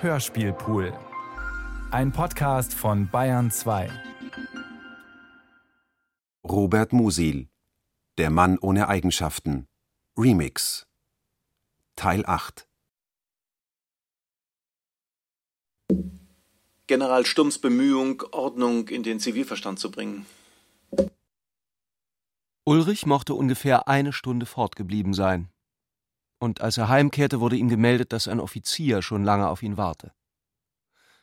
Hörspielpool. Ein Podcast von Bayern 2. Robert Musil Der Mann ohne Eigenschaften Remix Teil 8 General Stumms Bemühung, Ordnung in den Zivilverstand zu bringen. Ulrich mochte ungefähr eine Stunde fortgeblieben sein. Und als er heimkehrte, wurde ihm gemeldet, dass ein Offizier schon lange auf ihn warte.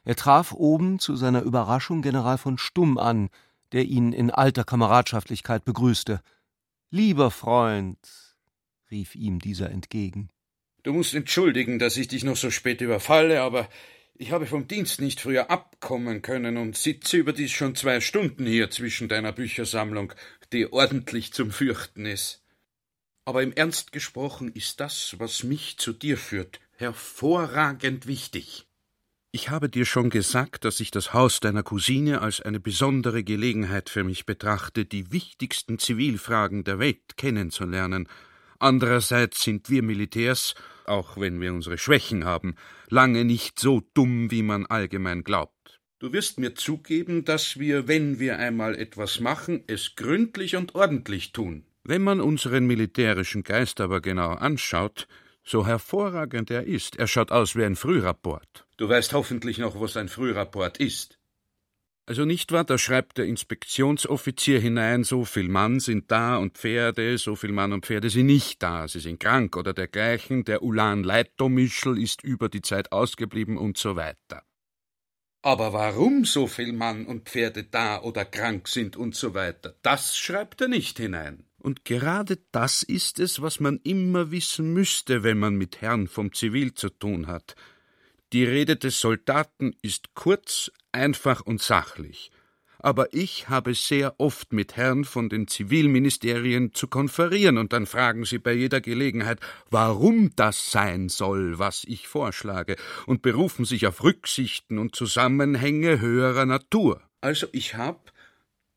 Er traf oben zu seiner Überraschung General von Stumm an, der ihn in alter Kameradschaftlichkeit begrüßte. Lieber Freund, rief ihm dieser entgegen. Du musst entschuldigen, dass ich dich noch so spät überfalle, aber ich habe vom Dienst nicht früher abkommen können und sitze überdies schon zwei Stunden hier zwischen deiner Büchersammlung, die ordentlich zum Fürchten ist. Aber im Ernst gesprochen ist das, was mich zu dir führt, hervorragend wichtig. Ich habe dir schon gesagt, dass ich das Haus deiner Cousine als eine besondere Gelegenheit für mich betrachte, die wichtigsten Zivilfragen der Welt kennenzulernen. Andererseits sind wir Militärs, auch wenn wir unsere Schwächen haben, lange nicht so dumm, wie man allgemein glaubt. Du wirst mir zugeben, dass wir, wenn wir einmal etwas machen, es gründlich und ordentlich tun. Wenn man unseren militärischen Geist aber genau anschaut, so hervorragend er ist, er schaut aus wie ein Frührapport. Du weißt hoffentlich noch, was ein Frührapport ist. Also nicht wahr, da schreibt der Inspektionsoffizier hinein, so viel Mann sind da und Pferde, so viel Mann und Pferde sind nicht da, sie sind krank oder dergleichen, der Ulan Leitomischl ist über die Zeit ausgeblieben und so weiter. Aber warum so viel Mann und Pferde da oder krank sind und so weiter, das schreibt er nicht hinein. Und gerade das ist es, was man immer wissen müsste, wenn man mit Herrn vom Zivil zu tun hat. Die Rede des Soldaten ist kurz, einfach und sachlich. Aber ich habe sehr oft mit Herren von den Zivilministerien zu konferieren, und dann fragen sie bei jeder Gelegenheit, warum das sein soll, was ich vorschlage, und berufen sich auf Rücksichten und Zusammenhänge höherer Natur. Also ich hab,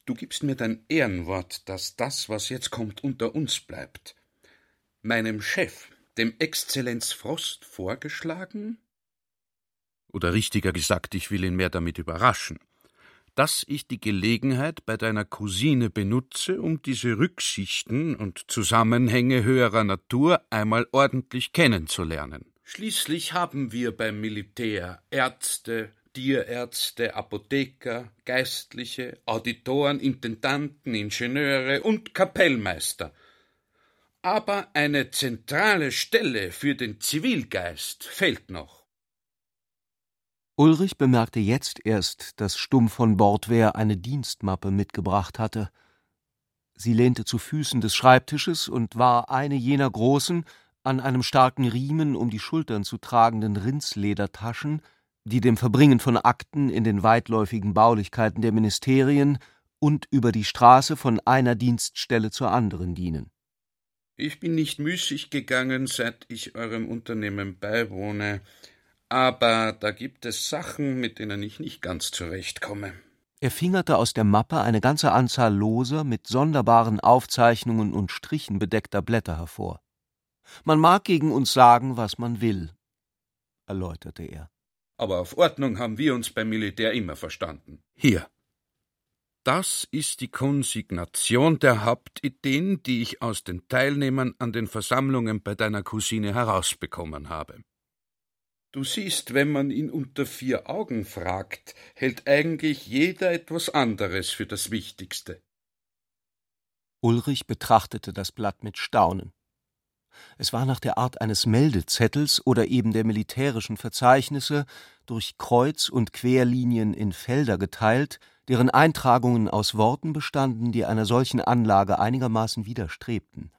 du gibst mir dein Ehrenwort, dass das, was jetzt kommt, unter uns bleibt, meinem Chef, dem Exzellenz Frost, vorgeschlagen, oder richtiger gesagt, ich will ihn mehr damit überraschen, dass ich die Gelegenheit bei deiner Cousine benutze, um diese Rücksichten und Zusammenhänge höherer Natur einmal ordentlich kennenzulernen. Schließlich haben wir beim Militär Ärzte, Tierärzte, Apotheker, Geistliche, Auditoren, Intendanten, Ingenieure und Kapellmeister. Aber eine zentrale Stelle für den Zivilgeist fehlt noch. Ulrich bemerkte jetzt erst, dass Stumm von Bordwehr eine Dienstmappe mitgebracht hatte. Sie lehnte zu Füßen des Schreibtisches und war eine jener großen, an einem starken Riemen um die Schultern zu tragenden Rindsledertaschen, die dem Verbringen von Akten in den weitläufigen Baulichkeiten der Ministerien und über die Straße von einer Dienststelle zur anderen dienen. Ich bin nicht müßig gegangen, seit ich eurem Unternehmen beiwohne, aber da gibt es Sachen, mit denen ich nicht ganz zurechtkomme. Er fingerte aus der Mappe eine ganze Anzahl loser, mit sonderbaren Aufzeichnungen und Strichen bedeckter Blätter hervor. Man mag gegen uns sagen, was man will, erläuterte er. Aber auf Ordnung haben wir uns beim Militär immer verstanden. Hier. Das ist die Konsignation der Hauptideen, die ich aus den Teilnehmern an den Versammlungen bei deiner Cousine herausbekommen habe. Du siehst, wenn man ihn unter vier Augen fragt, hält eigentlich jeder etwas anderes für das Wichtigste. Ulrich betrachtete das Blatt mit Staunen. Es war nach der Art eines Meldezettels oder eben der militärischen Verzeichnisse durch Kreuz- und Querlinien in Felder geteilt, deren Eintragungen aus Worten bestanden, die einer solchen Anlage einigermaßen widerstrebten.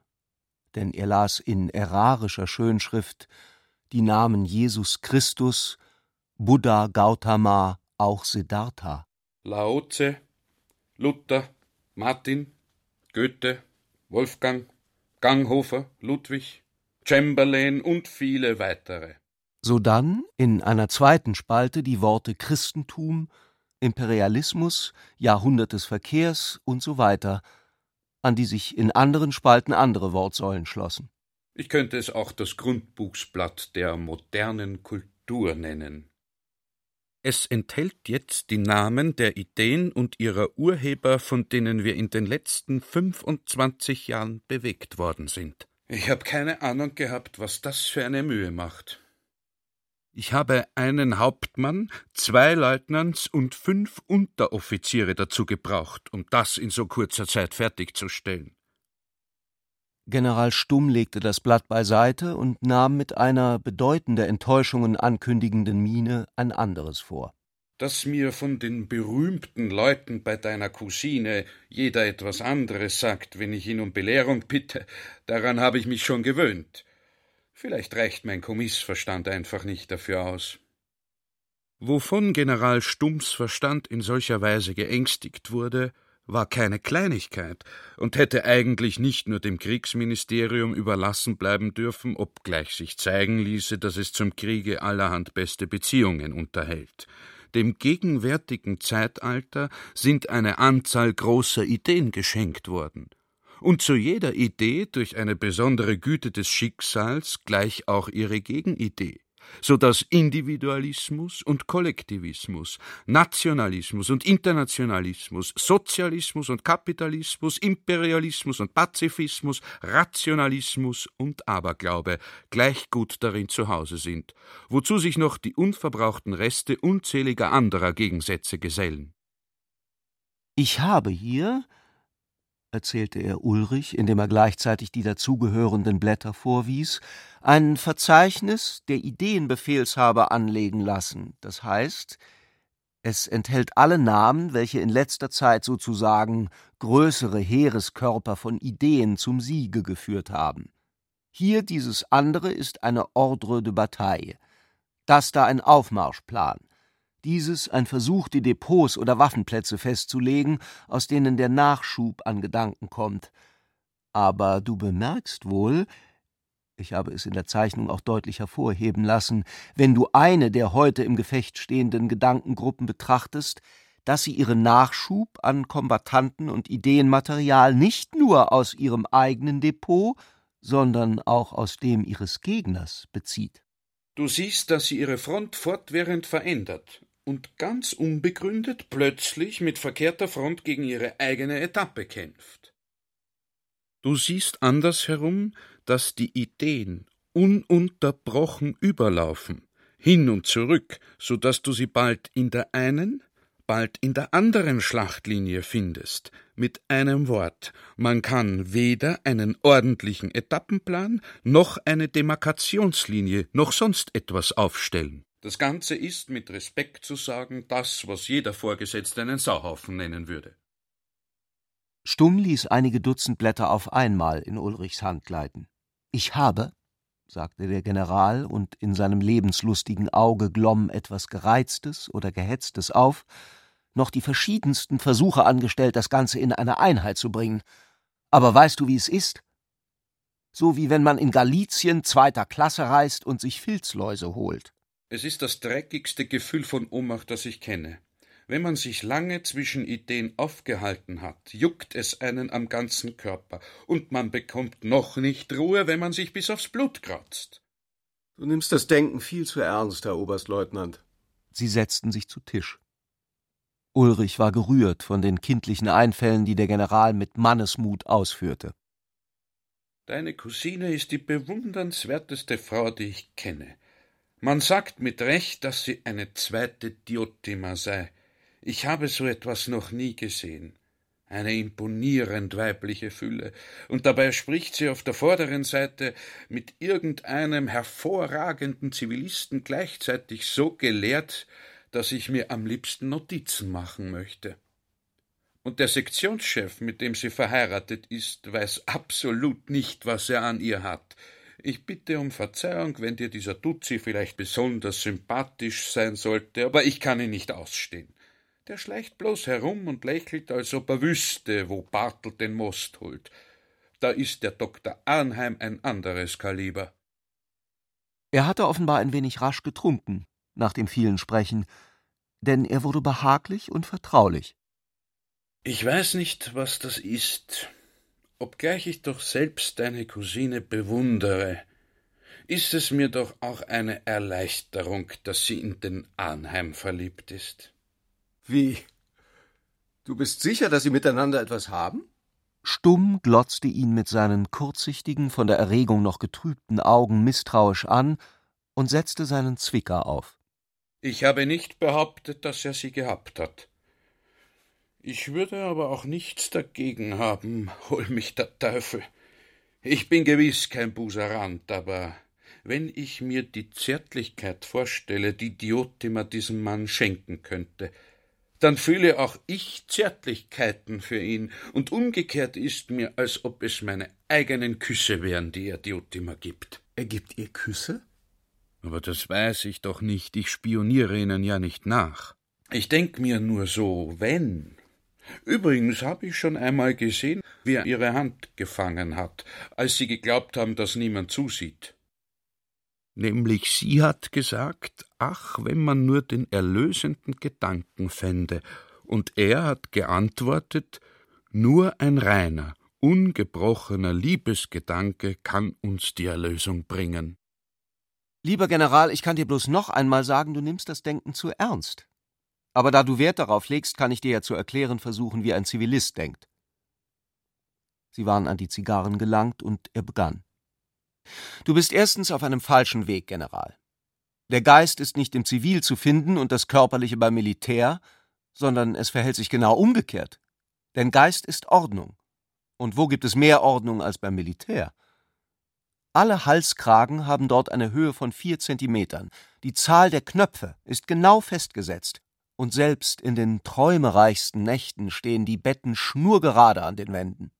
Denn er las in ärarischer Schönschrift die Namen Jesus Christus, Buddha, Gautama, auch Siddhartha. Laoze, Luther, Martin, Goethe, Wolfgang, Ganghofer, Ludwig, Chamberlain und viele weitere. Sodann in einer zweiten Spalte die Worte Christentum, Imperialismus, Jahrhundert des Verkehrs und so weiter, an die sich in anderen Spalten andere Wortsäulen schlossen. Ich könnte es auch das Grundbuchsblatt der modernen Kultur nennen. Es enthält jetzt die Namen der Ideen und ihrer Urheber, von denen wir in den letzten 25 Jahren bewegt worden sind. Ich habe keine Ahnung gehabt, was das für eine Mühe macht. Ich habe einen Hauptmann, zwei Leutnants und fünf Unteroffiziere dazu gebraucht, um das in so kurzer Zeit fertigzustellen. General Stumm legte das Blatt beiseite und nahm mit einer bedeutende Enttäuschungen ankündigenden Miene ein anderes vor. Dass mir von den berühmten Leuten bei deiner Cousine jeder etwas anderes sagt, wenn ich ihn um Belehrung bitte, daran habe ich mich schon gewöhnt. Vielleicht reicht mein Kommissverstand einfach nicht dafür aus. Wovon General Stumms Verstand in solcher Weise geängstigt wurde, war keine Kleinigkeit und hätte eigentlich nicht nur dem Kriegsministerium überlassen bleiben dürfen, obgleich sich zeigen ließe, dass es zum Kriege allerhand beste Beziehungen unterhält. Dem gegenwärtigen Zeitalter sind eine Anzahl großer Ideen geschenkt worden, und zu jeder Idee durch eine besondere Güte des Schicksals gleich auch ihre Gegenidee so dass Individualismus und Kollektivismus, Nationalismus und Internationalismus, Sozialismus und Kapitalismus, Imperialismus und Pazifismus, Rationalismus und Aberglaube gleich gut darin zu Hause sind, wozu sich noch die unverbrauchten Reste unzähliger anderer Gegensätze gesellen. Ich habe hier, erzählte er Ulrich, indem er gleichzeitig die dazugehörenden Blätter vorwies, ein Verzeichnis der Ideenbefehlshaber anlegen lassen, das heißt, es enthält alle Namen, welche in letzter Zeit sozusagen größere Heereskörper von Ideen zum Siege geführt haben. Hier dieses andere ist eine Ordre de Bataille, das da ein Aufmarschplan, dieses ein Versuch, die Depots oder Waffenplätze festzulegen, aus denen der Nachschub an Gedanken kommt. Aber du bemerkst wohl, ich habe es in der Zeichnung auch deutlich hervorheben lassen, wenn du eine der heute im Gefecht stehenden Gedankengruppen betrachtest, dass sie ihren Nachschub an Kombattanten und Ideenmaterial nicht nur aus ihrem eigenen Depot, sondern auch aus dem ihres Gegners bezieht. Du siehst, dass sie ihre Front fortwährend verändert und ganz unbegründet plötzlich mit verkehrter Front gegen ihre eigene Etappe kämpft. Du siehst andersherum, dass die Ideen ununterbrochen überlaufen, hin und zurück, so dass du sie bald in der einen, bald in der anderen Schlachtlinie findest. Mit einem Wort, man kann weder einen ordentlichen Etappenplan noch eine Demarkationslinie noch sonst etwas aufstellen. Das Ganze ist, mit Respekt zu sagen, das, was jeder Vorgesetzte einen Sauhaufen nennen würde. Stumm ließ einige Dutzend Blätter auf einmal in Ulrichs Hand gleiten. Ich habe, sagte der General, und in seinem lebenslustigen Auge glomm etwas Gereiztes oder Gehetztes auf, noch die verschiedensten Versuche angestellt, das Ganze in eine Einheit zu bringen. Aber weißt du, wie es ist? So wie wenn man in Galizien zweiter Klasse reist und sich Filzläuse holt. Es ist das dreckigste Gefühl von Ohnmacht, das ich kenne. Wenn man sich lange zwischen Ideen aufgehalten hat, juckt es einen am ganzen Körper, und man bekommt noch nicht Ruhe, wenn man sich bis aufs Blut kratzt. Du nimmst das Denken viel zu ernst, Herr Oberstleutnant. Sie setzten sich zu Tisch. Ulrich war gerührt von den kindlichen Einfällen, die der General mit Mannesmut ausführte. Deine Cousine ist die bewundernswerteste Frau, die ich kenne. Man sagt mit Recht, dass sie eine zweite Diotima sei. Ich habe so etwas noch nie gesehen. Eine imponierend weibliche Fülle, und dabei spricht sie auf der vorderen Seite mit irgendeinem hervorragenden Zivilisten gleichzeitig so gelehrt, dass ich mir am liebsten Notizen machen möchte. Und der Sektionschef, mit dem sie verheiratet ist, weiß absolut nicht, was er an ihr hat. Ich bitte um Verzeihung, wenn dir dieser Duzi vielleicht besonders sympathisch sein sollte, aber ich kann ihn nicht ausstehen. Der schleicht bloß herum und lächelt, als ob er wüsste, wo Bartel den Most holt. Da ist der Dr. Arnheim ein anderes Kaliber. Er hatte offenbar ein wenig rasch getrunken, nach dem vielen Sprechen, denn er wurde behaglich und vertraulich. Ich weiß nicht, was das ist, obgleich ich doch selbst deine Cousine bewundere. ist es mir doch auch eine Erleichterung, dass sie in den Arnheim verliebt ist. Wie? Du bist sicher, dass sie miteinander etwas haben? Stumm glotzte ihn mit seinen kurzsichtigen, von der Erregung noch getrübten Augen misstrauisch an und setzte seinen Zwicker auf. Ich habe nicht behauptet, dass er sie gehabt hat. Ich würde aber auch nichts dagegen haben, hol mich der Teufel. Ich bin gewiss kein Buserant, aber wenn ich mir die Zärtlichkeit vorstelle, die Diotima diesem Mann schenken könnte, dann fühle auch ich Zärtlichkeiten für ihn, und umgekehrt ist mir, als ob es meine eigenen Küsse wären, die er Diotima gibt. Er gibt ihr Küsse? Aber das weiß ich doch nicht, ich spioniere ihnen ja nicht nach. Ich denk mir nur so, wenn. Übrigens habe ich schon einmal gesehen, wie er ihre Hand gefangen hat, als sie geglaubt haben, dass niemand zusieht. Nämlich sie hat gesagt, ach, wenn man nur den erlösenden Gedanken fände, und er hat geantwortet, nur ein reiner, ungebrochener Liebesgedanke kann uns die Erlösung bringen. Lieber General, ich kann dir bloß noch einmal sagen, du nimmst das Denken zu ernst. Aber da du Wert darauf legst, kann ich dir ja zu erklären versuchen, wie ein Zivilist denkt. Sie waren an die Zigarren gelangt und er begann. Du bist erstens auf einem falschen Weg, General. Der Geist ist nicht im Zivil zu finden und das Körperliche beim Militär, sondern es verhält sich genau umgekehrt. Denn Geist ist Ordnung. Und wo gibt es mehr Ordnung als beim Militär? Alle Halskragen haben dort eine Höhe von vier Zentimetern. Die Zahl der Knöpfe ist genau festgesetzt. Und selbst in den träumereichsten Nächten stehen die Betten schnurgerade an den Wänden.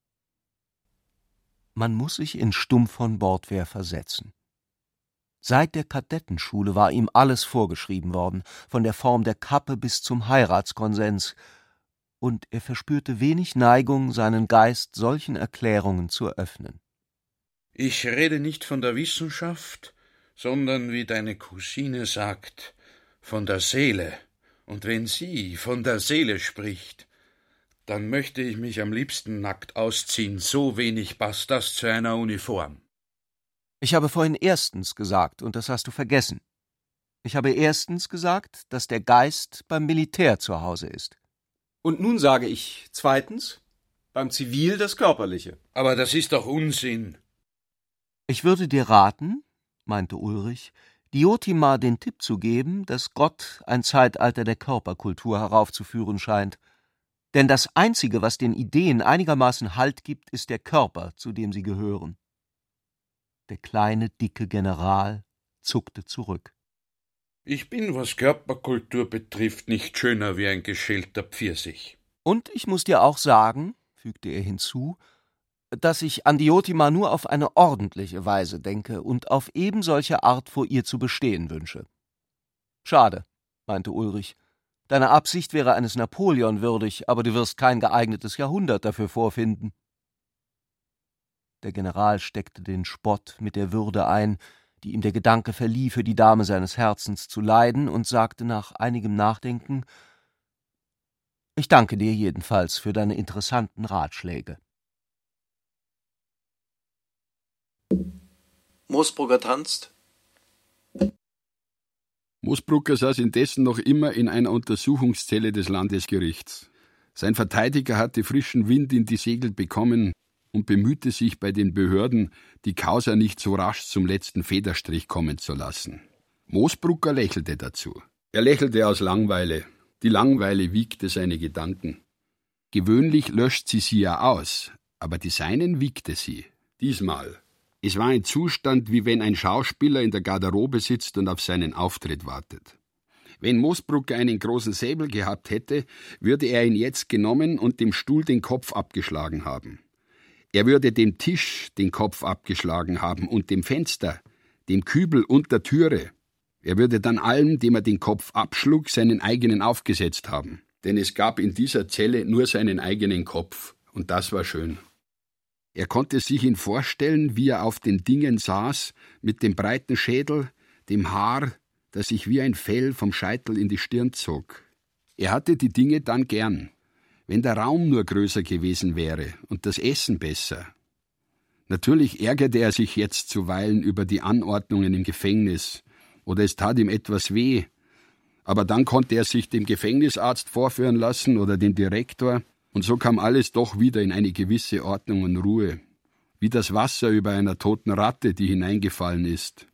Man muss sich in Stumpf von Bordwehr versetzen. Seit der Kadettenschule war ihm alles vorgeschrieben worden, von der Form der Kappe bis zum Heiratskonsens, und er verspürte wenig Neigung, seinen Geist solchen Erklärungen zu öffnen. Ich rede nicht von der Wissenschaft, sondern, wie deine Cousine sagt, von der Seele. Und wenn sie von der Seele spricht, dann möchte ich mich am liebsten nackt ausziehen, so wenig passt das zu einer Uniform. Ich habe vorhin erstens gesagt, und das hast du vergessen. Ich habe erstens gesagt, dass der Geist beim Militär zu Hause ist. Und nun sage ich zweitens, beim Zivil das Körperliche. Aber das ist doch Unsinn. Ich würde dir raten, meinte Ulrich, Diotima den Tipp zu geben, dass Gott ein Zeitalter der Körperkultur heraufzuführen scheint denn das Einzige, was den Ideen einigermaßen Halt gibt, ist der Körper, zu dem sie gehören. Der kleine, dicke General zuckte zurück. Ich bin, was Körperkultur betrifft, nicht schöner wie ein geschälter Pfirsich. Und ich muss dir auch sagen, fügte er hinzu, dass ich an Diotima nur auf eine ordentliche Weise denke und auf ebensolche Art vor ihr zu bestehen wünsche. Schade, meinte Ulrich, Deine Absicht wäre eines Napoleon würdig, aber du wirst kein geeignetes Jahrhundert dafür vorfinden. Der General steckte den Spott mit der Würde ein, die ihm der Gedanke verlieh, für die Dame seines Herzens zu leiden, und sagte nach einigem Nachdenken Ich danke dir jedenfalls für deine interessanten Ratschläge. Moosbrugger tanzt, Moosbrucker saß indessen noch immer in einer Untersuchungszelle des Landesgerichts. Sein Verteidiger hatte frischen Wind in die Segel bekommen und bemühte sich bei den Behörden, die Causa nicht so rasch zum letzten Federstrich kommen zu lassen. Moosbrucker lächelte dazu. Er lächelte aus Langweile. Die Langweile wiegte seine Gedanken. Gewöhnlich löscht sie sie ja aus, aber die seinen wiegte sie. Diesmal es war ein Zustand, wie wenn ein Schauspieler in der Garderobe sitzt und auf seinen Auftritt wartet. Wenn Moosbrucker einen großen Säbel gehabt hätte, würde er ihn jetzt genommen und dem Stuhl den Kopf abgeschlagen haben. Er würde dem Tisch den Kopf abgeschlagen haben und dem Fenster, dem Kübel und der Türe. Er würde dann allem, dem er den Kopf abschlug, seinen eigenen aufgesetzt haben. Denn es gab in dieser Zelle nur seinen eigenen Kopf, und das war schön. Er konnte sich ihn vorstellen, wie er auf den Dingen saß, mit dem breiten Schädel, dem Haar, das sich wie ein Fell vom Scheitel in die Stirn zog. Er hatte die Dinge dann gern, wenn der Raum nur größer gewesen wäre und das Essen besser. Natürlich ärgerte er sich jetzt zuweilen über die Anordnungen im Gefängnis, oder es tat ihm etwas weh, aber dann konnte er sich dem Gefängnisarzt vorführen lassen oder dem Direktor, und so kam alles doch wieder in eine gewisse Ordnung und Ruhe, wie das Wasser über einer toten Ratte, die hineingefallen ist.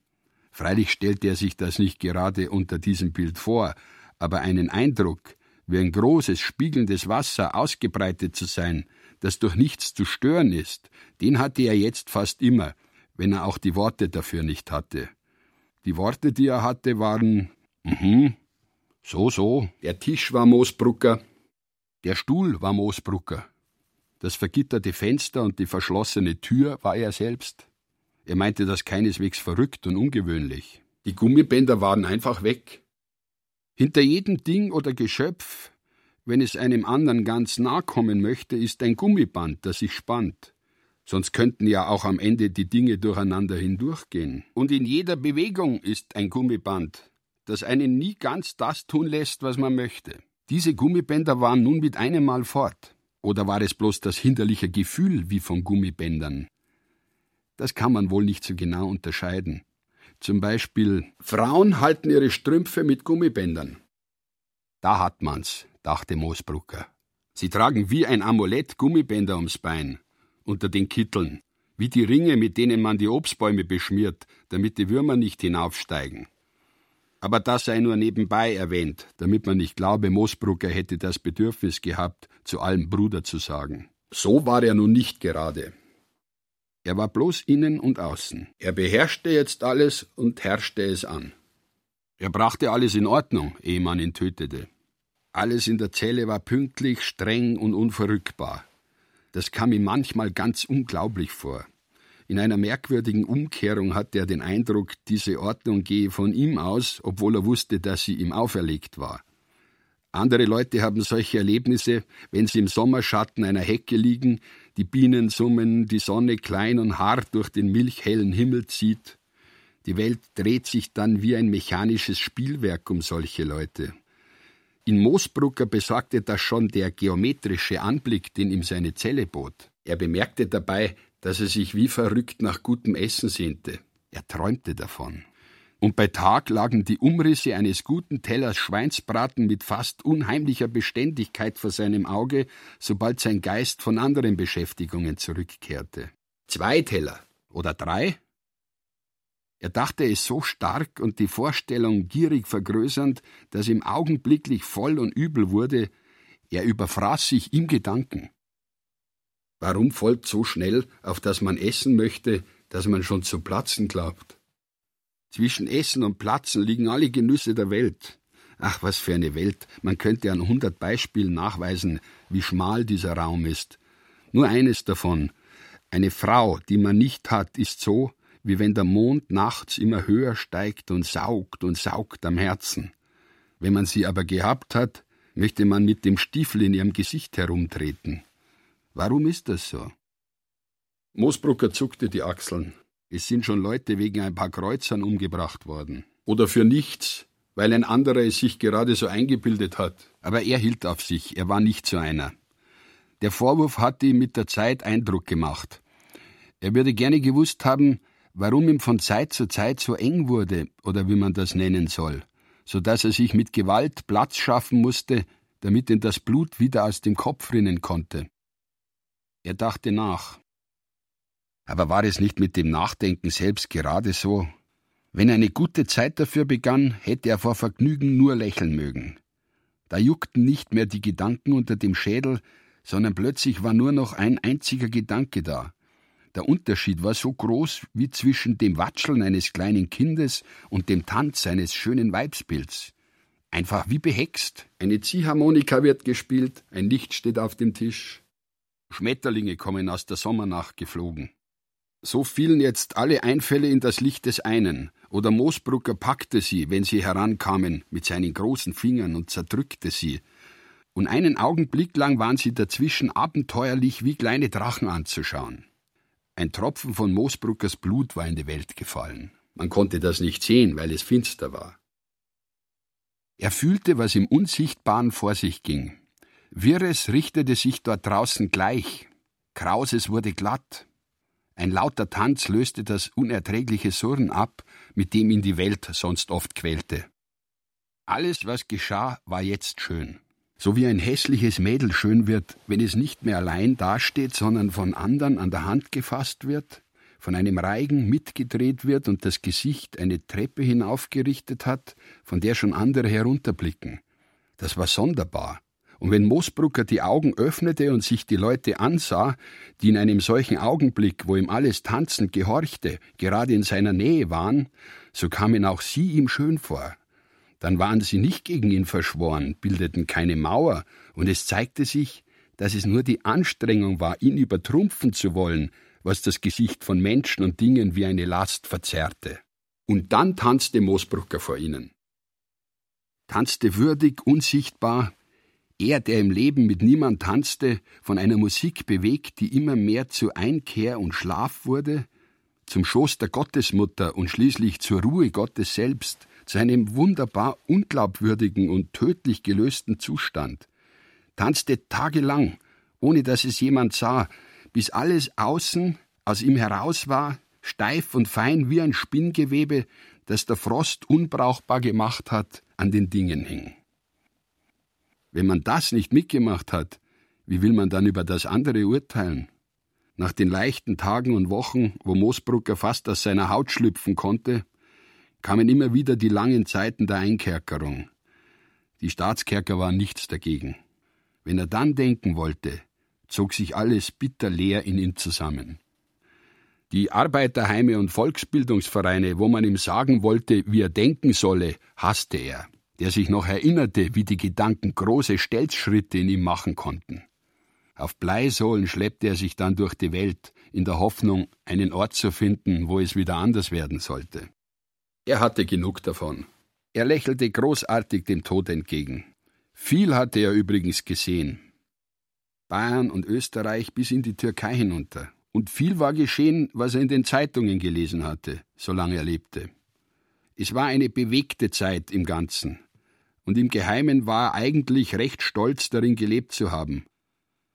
Freilich stellte er sich das nicht gerade unter diesem Bild vor, aber einen Eindruck, wie ein großes, spiegelndes Wasser ausgebreitet zu sein, das durch nichts zu stören ist, den hatte er jetzt fast immer, wenn er auch die Worte dafür nicht hatte. Die Worte, die er hatte, waren mhm, so, so, der Tisch war Moosbrucker, der Stuhl war Moosbrucker, das vergitterte Fenster und die verschlossene Tür war er selbst. Er meinte das keineswegs verrückt und ungewöhnlich. Die Gummibänder waren einfach weg. Hinter jedem Ding oder Geschöpf, wenn es einem anderen ganz nahe kommen möchte, ist ein Gummiband, das sich spannt. Sonst könnten ja auch am Ende die Dinge durcheinander hindurchgehen. Und in jeder Bewegung ist ein Gummiband, das einen nie ganz das tun lässt, was man möchte. Diese Gummibänder waren nun mit einem Mal fort. Oder war es bloß das hinderliche Gefühl wie von Gummibändern? Das kann man wohl nicht so genau unterscheiden. Zum Beispiel Frauen halten ihre Strümpfe mit Gummibändern. Da hat man's, dachte Moosbrucker. Sie tragen wie ein Amulett Gummibänder ums Bein, unter den Kitteln, wie die Ringe, mit denen man die Obstbäume beschmiert, damit die Würmer nicht hinaufsteigen. Aber das sei nur nebenbei erwähnt, damit man nicht glaube, Moosbrucker hätte das Bedürfnis gehabt, zu allem Bruder zu sagen. So war er nun nicht gerade. Er war bloß innen und außen. Er beherrschte jetzt alles und herrschte es an. Er brachte alles in Ordnung, ehe man ihn tötete. Alles in der Zelle war pünktlich, streng und unverrückbar. Das kam ihm manchmal ganz unglaublich vor. In einer merkwürdigen Umkehrung hatte er den Eindruck, diese Ordnung gehe von ihm aus, obwohl er wusste, dass sie ihm auferlegt war. Andere Leute haben solche Erlebnisse, wenn sie im Sommerschatten einer Hecke liegen, die Bienen summen, die Sonne klein und hart durch den milchhellen Himmel zieht. Die Welt dreht sich dann wie ein mechanisches Spielwerk um solche Leute. In Moosbrucker besorgte das schon der geometrische Anblick, den ihm seine Zelle bot. Er bemerkte dabei, dass er sich wie verrückt nach gutem Essen sehnte. Er träumte davon und bei Tag lagen die Umrisse eines guten Tellers Schweinsbraten mit fast unheimlicher Beständigkeit vor seinem Auge, sobald sein Geist von anderen Beschäftigungen zurückkehrte. Zwei Teller oder drei? Er dachte es so stark und die Vorstellung gierig vergrößernd, dass ihm augenblicklich voll und übel wurde, er überfraß sich im Gedanken. Warum folgt so schnell, auf das man essen möchte, dass man schon zu platzen glaubt? Zwischen Essen und Platzen liegen alle Genüsse der Welt. Ach, was für eine Welt. Man könnte an hundert Beispielen nachweisen, wie schmal dieser Raum ist. Nur eines davon. Eine Frau, die man nicht hat, ist so, wie wenn der Mond nachts immer höher steigt und saugt und saugt am Herzen. Wenn man sie aber gehabt hat, möchte man mit dem Stiefel in ihrem Gesicht herumtreten. Warum ist das so? Moosbrucker zuckte die Achseln. Es sind schon Leute wegen ein paar Kreuzern umgebracht worden. Oder für nichts, weil ein anderer es sich gerade so eingebildet hat. Aber er hielt auf sich, er war nicht so einer. Der Vorwurf hatte ihm mit der Zeit Eindruck gemacht. Er würde gerne gewusst haben, warum ihm von Zeit zu Zeit so eng wurde, oder wie man das nennen soll, so dass er sich mit Gewalt Platz schaffen musste, damit ihm das Blut wieder aus dem Kopf rinnen konnte. Er dachte nach. Aber war es nicht mit dem Nachdenken selbst gerade so? Wenn eine gute Zeit dafür begann, hätte er vor Vergnügen nur lächeln mögen. Da juckten nicht mehr die Gedanken unter dem Schädel, sondern plötzlich war nur noch ein einziger Gedanke da. Der Unterschied war so groß wie zwischen dem Watscheln eines kleinen Kindes und dem Tanz eines schönen Weibsbilds. Einfach wie behext. Eine Ziehharmonika wird gespielt, ein Licht steht auf dem Tisch. Schmetterlinge kommen aus der Sommernacht geflogen. So fielen jetzt alle Einfälle in das Licht des einen, oder Moosbrucker packte sie, wenn sie herankamen, mit seinen großen Fingern und zerdrückte sie. Und einen Augenblick lang waren sie dazwischen abenteuerlich wie kleine Drachen anzuschauen. Ein Tropfen von Moosbruckers Blut war in die Welt gefallen. Man konnte das nicht sehen, weil es finster war. Er fühlte, was im Unsichtbaren vor sich ging. Wirres richtete sich dort draußen gleich. Krauses wurde glatt. Ein lauter Tanz löste das unerträgliche Surren ab, mit dem ihn die Welt sonst oft quälte. Alles, was geschah, war jetzt schön. So wie ein hässliches Mädel schön wird, wenn es nicht mehr allein dasteht, sondern von anderen an der Hand gefasst wird, von einem Reigen mitgedreht wird und das Gesicht eine Treppe hinaufgerichtet hat, von der schon andere herunterblicken. Das war sonderbar. Und wenn Moosbrucker die Augen öffnete und sich die Leute ansah, die in einem solchen Augenblick, wo ihm alles tanzend gehorchte, gerade in seiner Nähe waren, so kamen auch sie ihm schön vor. Dann waren sie nicht gegen ihn verschworen, bildeten keine Mauer, und es zeigte sich, dass es nur die Anstrengung war, ihn übertrumpfen zu wollen, was das Gesicht von Menschen und Dingen wie eine Last verzerrte. Und dann tanzte Moosbrucker vor ihnen. Tanzte würdig, unsichtbar, er, der im Leben mit niemand tanzte, von einer Musik bewegt, die immer mehr zu Einkehr und Schlaf wurde, zum Schoß der Gottesmutter und schließlich zur Ruhe Gottes selbst, zu einem wunderbar unglaubwürdigen und tödlich gelösten Zustand, tanzte tagelang, ohne dass es jemand sah, bis alles außen aus ihm heraus war, steif und fein wie ein Spinngewebe, das der Frost unbrauchbar gemacht hat, an den Dingen hing. Wenn man das nicht mitgemacht hat, wie will man dann über das andere urteilen? Nach den leichten Tagen und Wochen, wo Moosbrucker fast aus seiner Haut schlüpfen konnte, kamen immer wieder die langen Zeiten der Einkerkerung. Die Staatskerker waren nichts dagegen. Wenn er dann denken wollte, zog sich alles bitter leer in ihm zusammen. Die Arbeiterheime und Volksbildungsvereine, wo man ihm sagen wollte, wie er denken solle, hasste er der sich noch erinnerte, wie die Gedanken große Stelzschritte in ihm machen konnten. Auf Bleisohlen schleppte er sich dann durch die Welt, in der Hoffnung, einen Ort zu finden, wo es wieder anders werden sollte. Er hatte genug davon. Er lächelte großartig dem Tod entgegen. Viel hatte er übrigens gesehen. Bayern und Österreich bis in die Türkei hinunter. Und viel war geschehen, was er in den Zeitungen gelesen hatte, solange er lebte. Es war eine bewegte Zeit im Ganzen, und im Geheimen war er eigentlich recht stolz darin gelebt zu haben.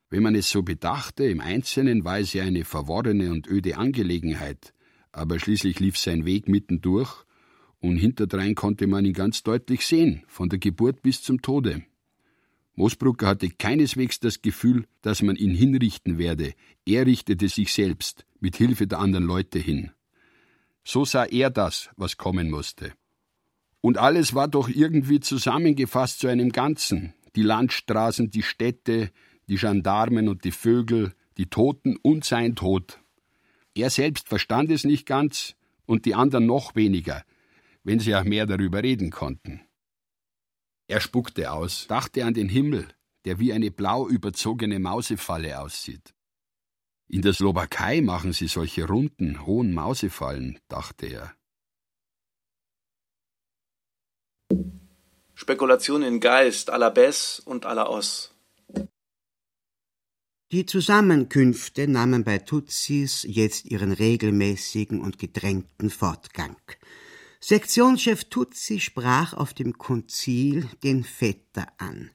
Wenn man es so bedachte, im Einzelnen war es ja eine verworrene und öde Angelegenheit, aber schließlich lief sein Weg mittendurch, und hinterdrein konnte man ihn ganz deutlich sehen, von der Geburt bis zum Tode. Moosbrucker hatte keineswegs das Gefühl, dass man ihn hinrichten werde, er richtete sich selbst, mit Hilfe der anderen Leute hin. So sah er das, was kommen musste. Und alles war doch irgendwie zusammengefasst zu einem Ganzen. Die Landstraßen, die Städte, die Gendarmen und die Vögel, die Toten und sein Tod. Er selbst verstand es nicht ganz und die anderen noch weniger, wenn sie auch mehr darüber reden konnten. Er spuckte aus, dachte an den Himmel, der wie eine blau überzogene Mausefalle aussieht. In der Slowakei machen sie solche runden, hohen Mausefallen, dachte er. Spekulation in Geist, à la Bess und à la Os. Die Zusammenkünfte nahmen bei Tutsis jetzt ihren regelmäßigen und gedrängten Fortgang. Sektionschef Tutsi sprach auf dem Konzil den Vetter an.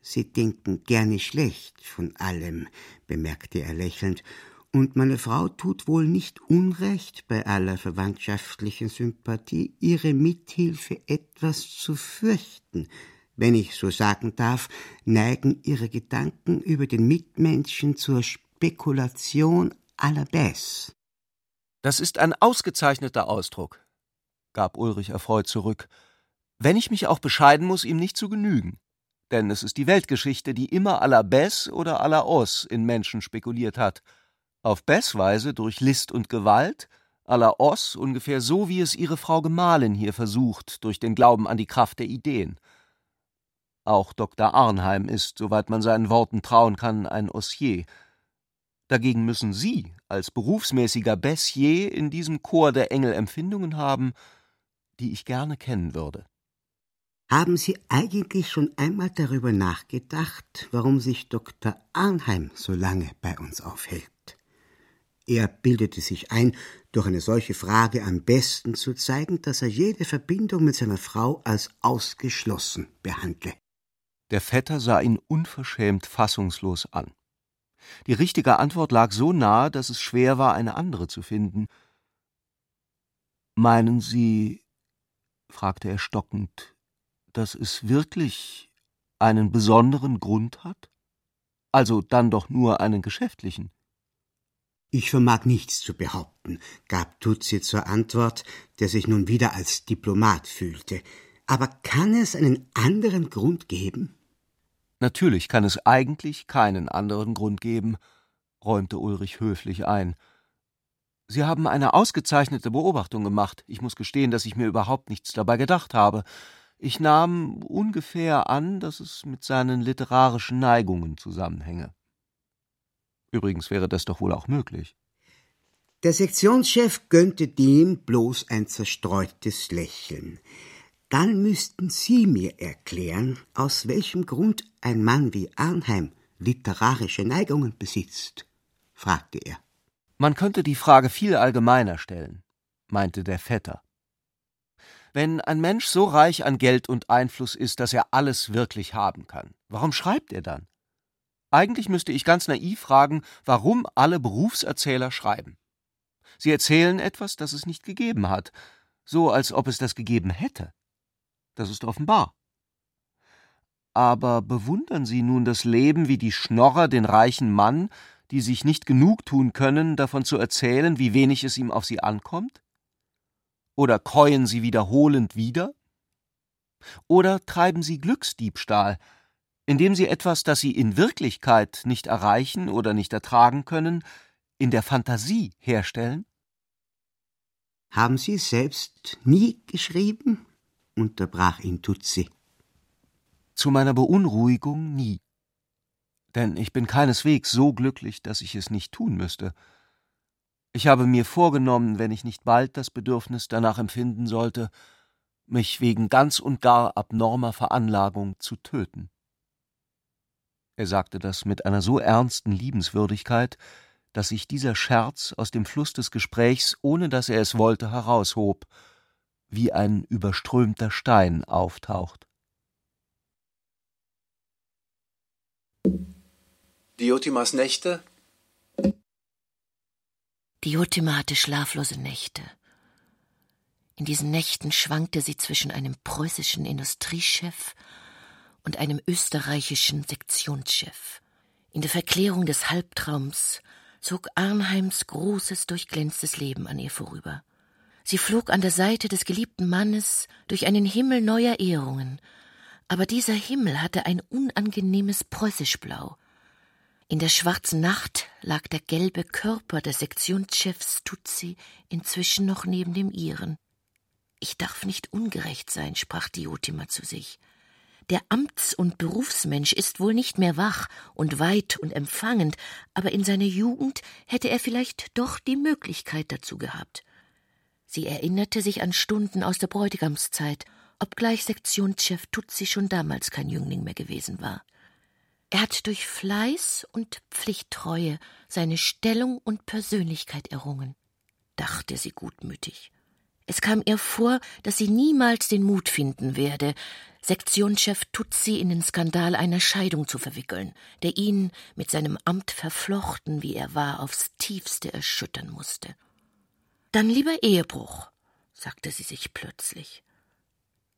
Sie denken gerne schlecht von allem, bemerkte er lächelnd, und meine Frau tut wohl nicht Unrecht bei aller verwandtschaftlichen Sympathie, ihre Mithilfe etwas zu fürchten. Wenn ich so sagen darf, neigen ihre Gedanken über den Mitmenschen zur Spekulation aller Bess. Das ist ein ausgezeichneter Ausdruck, gab Ulrich erfreut zurück, wenn ich mich auch bescheiden muss, ihm nicht zu genügen. Denn es ist die Weltgeschichte, die immer à la Bess oder à la Os in Menschen spekuliert hat – auf Bessweise durch List und Gewalt, à la Oss ungefähr so, wie es ihre Frau Gemahlin hier versucht, durch den Glauben an die Kraft der Ideen. Auch Dr. Arnheim ist, soweit man seinen Worten trauen kann, ein Ossier. Dagegen müssen Sie als berufsmäßiger Bessier in diesem Chor der Engel Empfindungen haben, die ich gerne kennen würde. Haben Sie eigentlich schon einmal darüber nachgedacht, warum sich Dr. Arnheim so lange bei uns aufhält? Er bildete sich ein, durch eine solche Frage am besten zu zeigen, dass er jede Verbindung mit seiner Frau als ausgeschlossen behandle. Der Vetter sah ihn unverschämt fassungslos an. Die richtige Antwort lag so nahe, dass es schwer war, eine andere zu finden. Meinen Sie, fragte er stockend, dass es wirklich einen besonderen Grund hat? Also dann doch nur einen geschäftlichen. Ich vermag nichts zu behaupten, gab Tutsi zur Antwort, der sich nun wieder als Diplomat fühlte. Aber kann es einen anderen Grund geben? Natürlich kann es eigentlich keinen anderen Grund geben, räumte Ulrich höflich ein. Sie haben eine ausgezeichnete Beobachtung gemacht. Ich muss gestehen, dass ich mir überhaupt nichts dabei gedacht habe. Ich nahm ungefähr an, dass es mit seinen literarischen Neigungen zusammenhänge. Übrigens wäre das doch wohl auch möglich. Der Sektionschef gönnte dem bloß ein zerstreutes Lächeln. Dann müssten Sie mir erklären, aus welchem Grund ein Mann wie Arnheim literarische Neigungen besitzt, fragte er. Man könnte die Frage viel allgemeiner stellen, meinte der Vetter. Wenn ein Mensch so reich an Geld und Einfluss ist, dass er alles wirklich haben kann, warum schreibt er dann? Eigentlich müsste ich ganz naiv fragen, warum alle Berufserzähler schreiben. Sie erzählen etwas, das es nicht gegeben hat, so als ob es das gegeben hätte. Das ist offenbar. Aber bewundern Sie nun das Leben wie die Schnorrer den reichen Mann, die sich nicht genug tun können, davon zu erzählen, wie wenig es ihm auf sie ankommt? Oder käuen sie wiederholend wieder? Oder treiben sie Glücksdiebstahl, indem sie etwas, das sie in Wirklichkeit nicht erreichen oder nicht ertragen können, in der Fantasie herstellen? Haben Sie selbst nie geschrieben? unterbrach ihn Tutsi. Zu meiner Beunruhigung nie. Denn ich bin keineswegs so glücklich, dass ich es nicht tun müsste. Ich habe mir vorgenommen, wenn ich nicht bald das Bedürfnis danach empfinden sollte, mich wegen ganz und gar abnormer Veranlagung zu töten. Er sagte das mit einer so ernsten Liebenswürdigkeit, dass sich dieser Scherz aus dem Fluss des Gesprächs, ohne dass er es wollte, heraushob, wie ein überströmter Stein auftaucht. Diotimas Nächte? Diotima hatte schlaflose Nächte. In diesen Nächten schwankte sie zwischen einem preußischen Industriechef und einem österreichischen Sektionschef. In der Verklärung des Halbtraums zog Arnheims großes, durchglänztes Leben an ihr vorüber. Sie flog an der Seite des geliebten Mannes durch einen Himmel neuer Ehrungen, aber dieser Himmel hatte ein unangenehmes Preußischblau. In der schwarzen Nacht lag der gelbe Körper des Sektionschefs Tutsi inzwischen noch neben dem ihren. Ich darf nicht ungerecht sein, sprach Diotima zu sich. Der Amts- und Berufsmensch ist wohl nicht mehr wach und weit und empfangend, aber in seiner Jugend hätte er vielleicht doch die Möglichkeit dazu gehabt. Sie erinnerte sich an Stunden aus der Bräutigamszeit, obgleich Sektionschef Tutsi schon damals kein Jüngling mehr gewesen war. Er hat durch Fleiß und Pflichttreue seine Stellung und Persönlichkeit errungen, dachte sie gutmütig. Es kam ihr vor, dass sie niemals den Mut finden werde, Sektionschef Tutsi in den Skandal einer Scheidung zu verwickeln, der ihn, mit seinem Amt verflochten, wie er war, aufs tiefste erschüttern musste. Dann lieber Ehebruch, sagte sie sich plötzlich.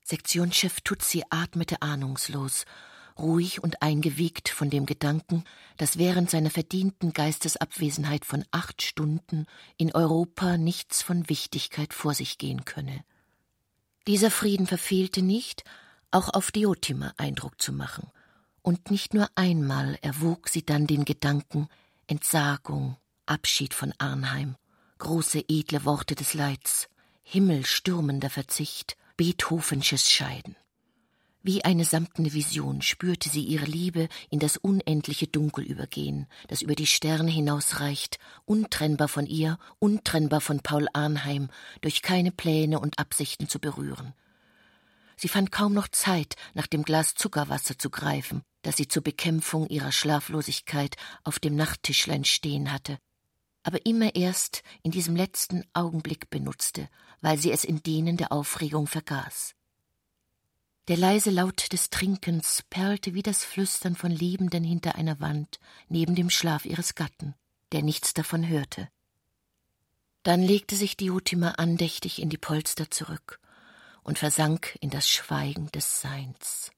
Sektionschef Tutsi atmete ahnungslos, ruhig und eingewiegt von dem Gedanken, dass während seiner verdienten Geistesabwesenheit von acht Stunden in Europa nichts von Wichtigkeit vor sich gehen könne. Dieser Frieden verfehlte nicht, auch auf Diotima Eindruck zu machen, und nicht nur einmal erwog sie dann den Gedanken Entsagung, Abschied von Arnheim, große edle Worte des Leids, himmelstürmender Verzicht, Beethovensches Scheiden. Wie eine samtene Vision spürte sie ihre Liebe in das unendliche Dunkel übergehen, das über die Sterne hinausreicht, untrennbar von ihr, untrennbar von Paul Arnheim, durch keine Pläne und Absichten zu berühren. Sie fand kaum noch Zeit, nach dem Glas Zuckerwasser zu greifen, das sie zur Bekämpfung ihrer Schlaflosigkeit auf dem Nachttischlein stehen hatte, aber immer erst in diesem letzten Augenblick benutzte, weil sie es in denen der Aufregung vergaß. Der leise Laut des Trinkens perlte wie das Flüstern von Liebenden hinter einer Wand neben dem Schlaf ihres Gatten, der nichts davon hörte. Dann legte sich Diotima andächtig in die Polster zurück und versank in das Schweigen des Seins.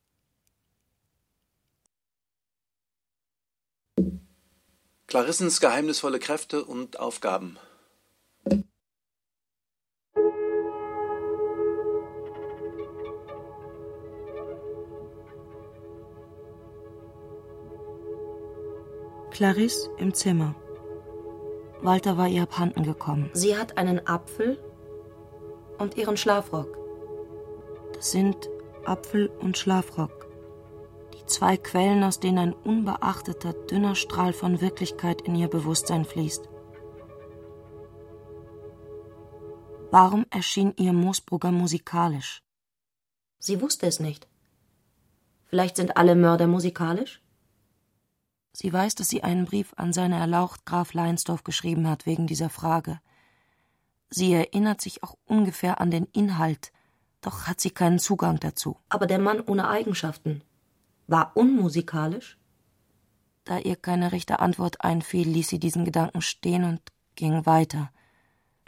Clarissens geheimnisvolle Kräfte und Aufgaben. Clarisse im Zimmer. Walter war ihr abhanden gekommen. Sie hat einen Apfel und ihren Schlafrock. Das sind Apfel und Schlafrock. Die zwei Quellen, aus denen ein unbeachteter, dünner Strahl von Wirklichkeit in ihr Bewusstsein fließt. Warum erschien ihr Moosbrugger musikalisch? Sie wusste es nicht. Vielleicht sind alle Mörder musikalisch? Sie weiß, dass sie einen Brief an seine Erlaucht Graf Leinsdorf geschrieben hat wegen dieser Frage. Sie erinnert sich auch ungefähr an den Inhalt, doch hat sie keinen Zugang dazu. Aber der Mann ohne Eigenschaften war unmusikalisch? Da ihr keine rechte Antwort einfiel, ließ sie diesen Gedanken stehen und ging weiter.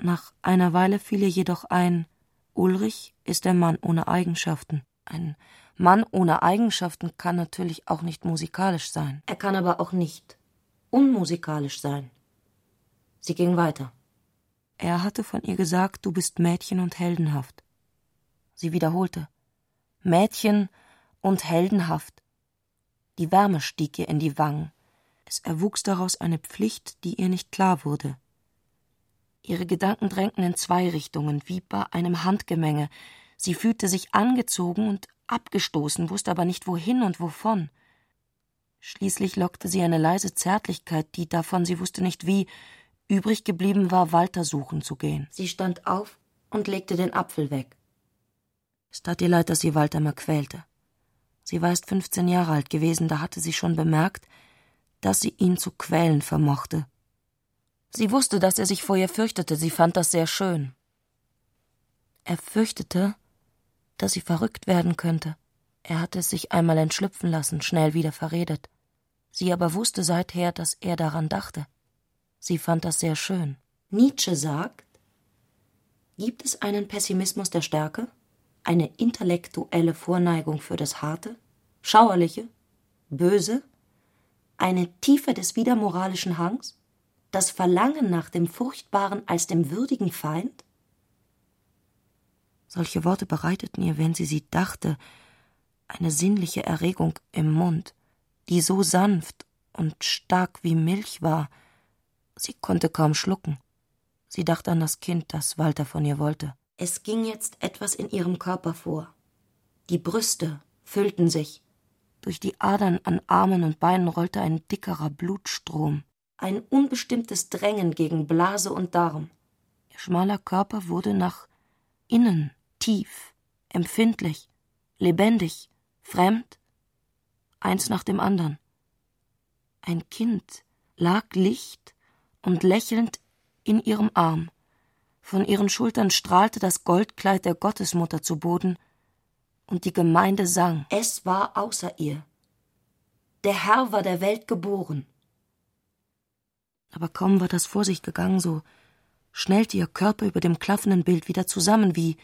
Nach einer Weile fiel ihr jedoch ein, Ulrich ist der Mann ohne Eigenschaften. Ein Mann ohne Eigenschaften kann natürlich auch nicht musikalisch sein. Er kann aber auch nicht unmusikalisch sein. Sie ging weiter. Er hatte von ihr gesagt, du bist Mädchen und heldenhaft. Sie wiederholte Mädchen und heldenhaft. Die Wärme stieg ihr in die Wangen. Es erwuchs daraus eine Pflicht, die ihr nicht klar wurde. Ihre Gedanken drängten in zwei Richtungen, wie bei einem Handgemenge. Sie fühlte sich angezogen und abgestoßen, wusste aber nicht wohin und wovon. Schließlich lockte sie eine leise Zärtlichkeit, die davon sie wusste nicht wie, übrig geblieben war, Walter suchen zu gehen. Sie stand auf und legte den Apfel weg. Es tat ihr leid, dass sie Walter mal quälte. Sie war erst fünfzehn Jahre alt gewesen, da hatte sie schon bemerkt, dass sie ihn zu quälen vermochte. Sie wusste, dass er sich vor ihr fürchtete, sie fand das sehr schön. Er fürchtete, dass sie verrückt werden könnte. Er hatte es sich einmal entschlüpfen lassen, schnell wieder verredet. Sie aber wusste seither, dass er daran dachte. Sie fand das sehr schön. Nietzsche sagt, gibt es einen Pessimismus der Stärke, eine intellektuelle Vorneigung für das Harte, Schauerliche, Böse, eine Tiefe des widermoralischen Hangs, das Verlangen nach dem Furchtbaren als dem würdigen Feind? Solche Worte bereiteten ihr, wenn sie sie dachte, eine sinnliche Erregung im Mund, die so sanft und stark wie Milch war, sie konnte kaum schlucken. Sie dachte an das Kind, das Walter von ihr wollte. Es ging jetzt etwas in ihrem Körper vor. Die Brüste füllten sich. Durch die Adern an Armen und Beinen rollte ein dickerer Blutstrom. Ein unbestimmtes Drängen gegen Blase und Darm. Ihr schmaler Körper wurde nach innen tief, empfindlich, lebendig, fremd, eins nach dem andern. Ein Kind lag licht und lächelnd in ihrem Arm. Von ihren Schultern strahlte das Goldkleid der Gottesmutter zu Boden, und die Gemeinde sang. Es war außer ihr. Der Herr war der Welt geboren. Aber kaum war das vor sich gegangen, so schnellte ihr Körper über dem klaffenden Bild wieder zusammen, wie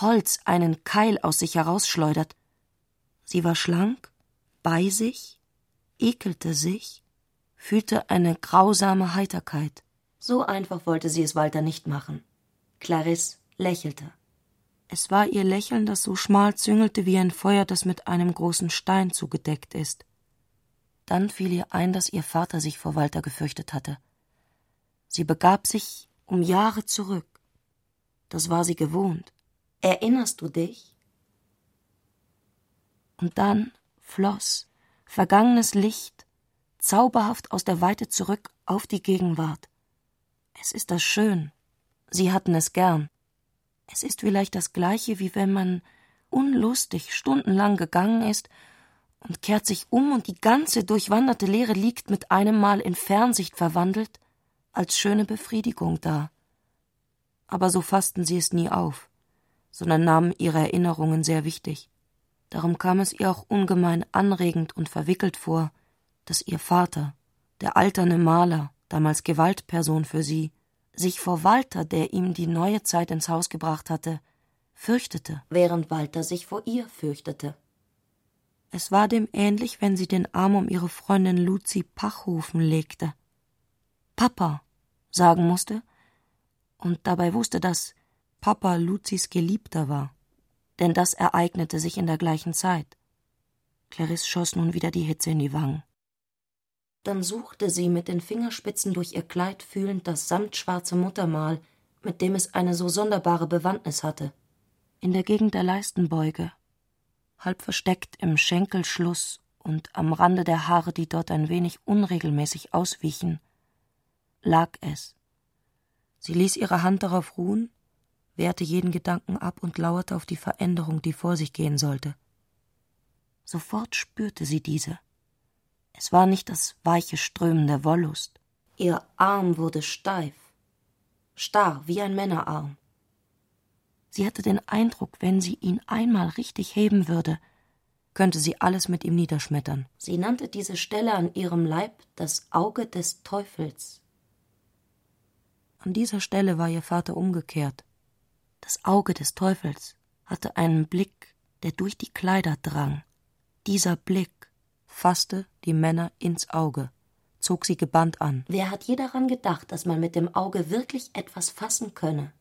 Holz einen Keil aus sich herausschleudert. Sie war schlank, bei sich, ekelte sich, fühlte eine grausame Heiterkeit. So einfach wollte sie es Walter nicht machen. Clarisse lächelte. Es war ihr Lächeln, das so schmal züngelte wie ein Feuer, das mit einem großen Stein zugedeckt ist. Dann fiel ihr ein, dass ihr Vater sich vor Walter gefürchtet hatte. Sie begab sich um Jahre zurück. Das war sie gewohnt. Erinnerst du dich? Und dann floss vergangenes Licht zauberhaft aus der Weite zurück auf die Gegenwart. Es ist das schön. Sie hatten es gern. Es ist vielleicht das gleiche, wie wenn man unlustig stundenlang gegangen ist und kehrt sich um und die ganze durchwanderte Leere liegt mit einem Mal in Fernsicht verwandelt, als schöne Befriedigung da. Aber so fassten sie es nie auf sondern nahmen ihre Erinnerungen sehr wichtig. Darum kam es ihr auch ungemein anregend und verwickelt vor, dass ihr Vater, der alterne Maler, damals Gewaltperson für sie, sich vor Walter, der ihm die neue Zeit ins Haus gebracht hatte, fürchtete, während Walter sich vor ihr fürchtete. Es war dem ähnlich, wenn sie den Arm um ihre Freundin Luzi Pachhofen legte. Papa sagen musste und dabei wusste, dass Papa Luzis Geliebter war, denn das ereignete sich in der gleichen Zeit. Clarisse schoss nun wieder die Hitze in die Wangen. Dann suchte sie mit den Fingerspitzen durch ihr Kleid fühlend das samtschwarze Muttermal, mit dem es eine so sonderbare Bewandtnis hatte. In der Gegend der Leistenbeuge, halb versteckt im Schenkelschluss und am Rande der Haare, die dort ein wenig unregelmäßig auswichen, lag es. Sie ließ ihre Hand darauf ruhen, wehrte jeden Gedanken ab und lauerte auf die Veränderung, die vor sich gehen sollte. Sofort spürte sie diese. Es war nicht das weiche Strömen der Wollust. Ihr Arm wurde steif, starr wie ein Männerarm. Sie hatte den Eindruck, wenn sie ihn einmal richtig heben würde, könnte sie alles mit ihm niederschmettern. Sie nannte diese Stelle an ihrem Leib das Auge des Teufels. An dieser Stelle war ihr Vater umgekehrt. Das Auge des Teufels hatte einen Blick, der durch die Kleider drang. Dieser Blick fasste die Männer ins Auge, zog sie gebannt an. Wer hat je daran gedacht, dass man mit dem Auge wirklich etwas fassen könne?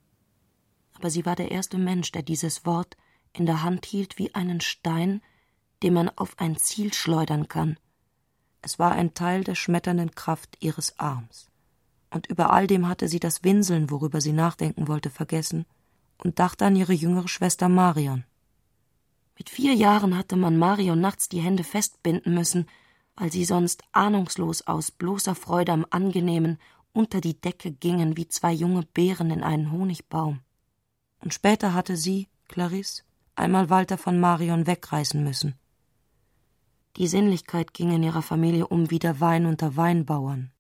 Aber sie war der erste Mensch, der dieses Wort in der Hand hielt wie einen Stein, den man auf ein Ziel schleudern kann. Es war ein Teil der schmetternden Kraft ihres Arms. Und über all dem hatte sie das Winseln, worüber sie nachdenken wollte, vergessen und dachte an ihre jüngere Schwester Marion. Mit vier Jahren hatte man Marion nachts die Hände festbinden müssen, weil sie sonst ahnungslos aus bloßer Freude am Angenehmen unter die Decke gingen wie zwei junge Beeren in einen Honigbaum. Und später hatte sie, Clarisse, einmal Walter von Marion wegreißen müssen. Die Sinnlichkeit ging in ihrer Familie um wie der Wein unter Weinbauern.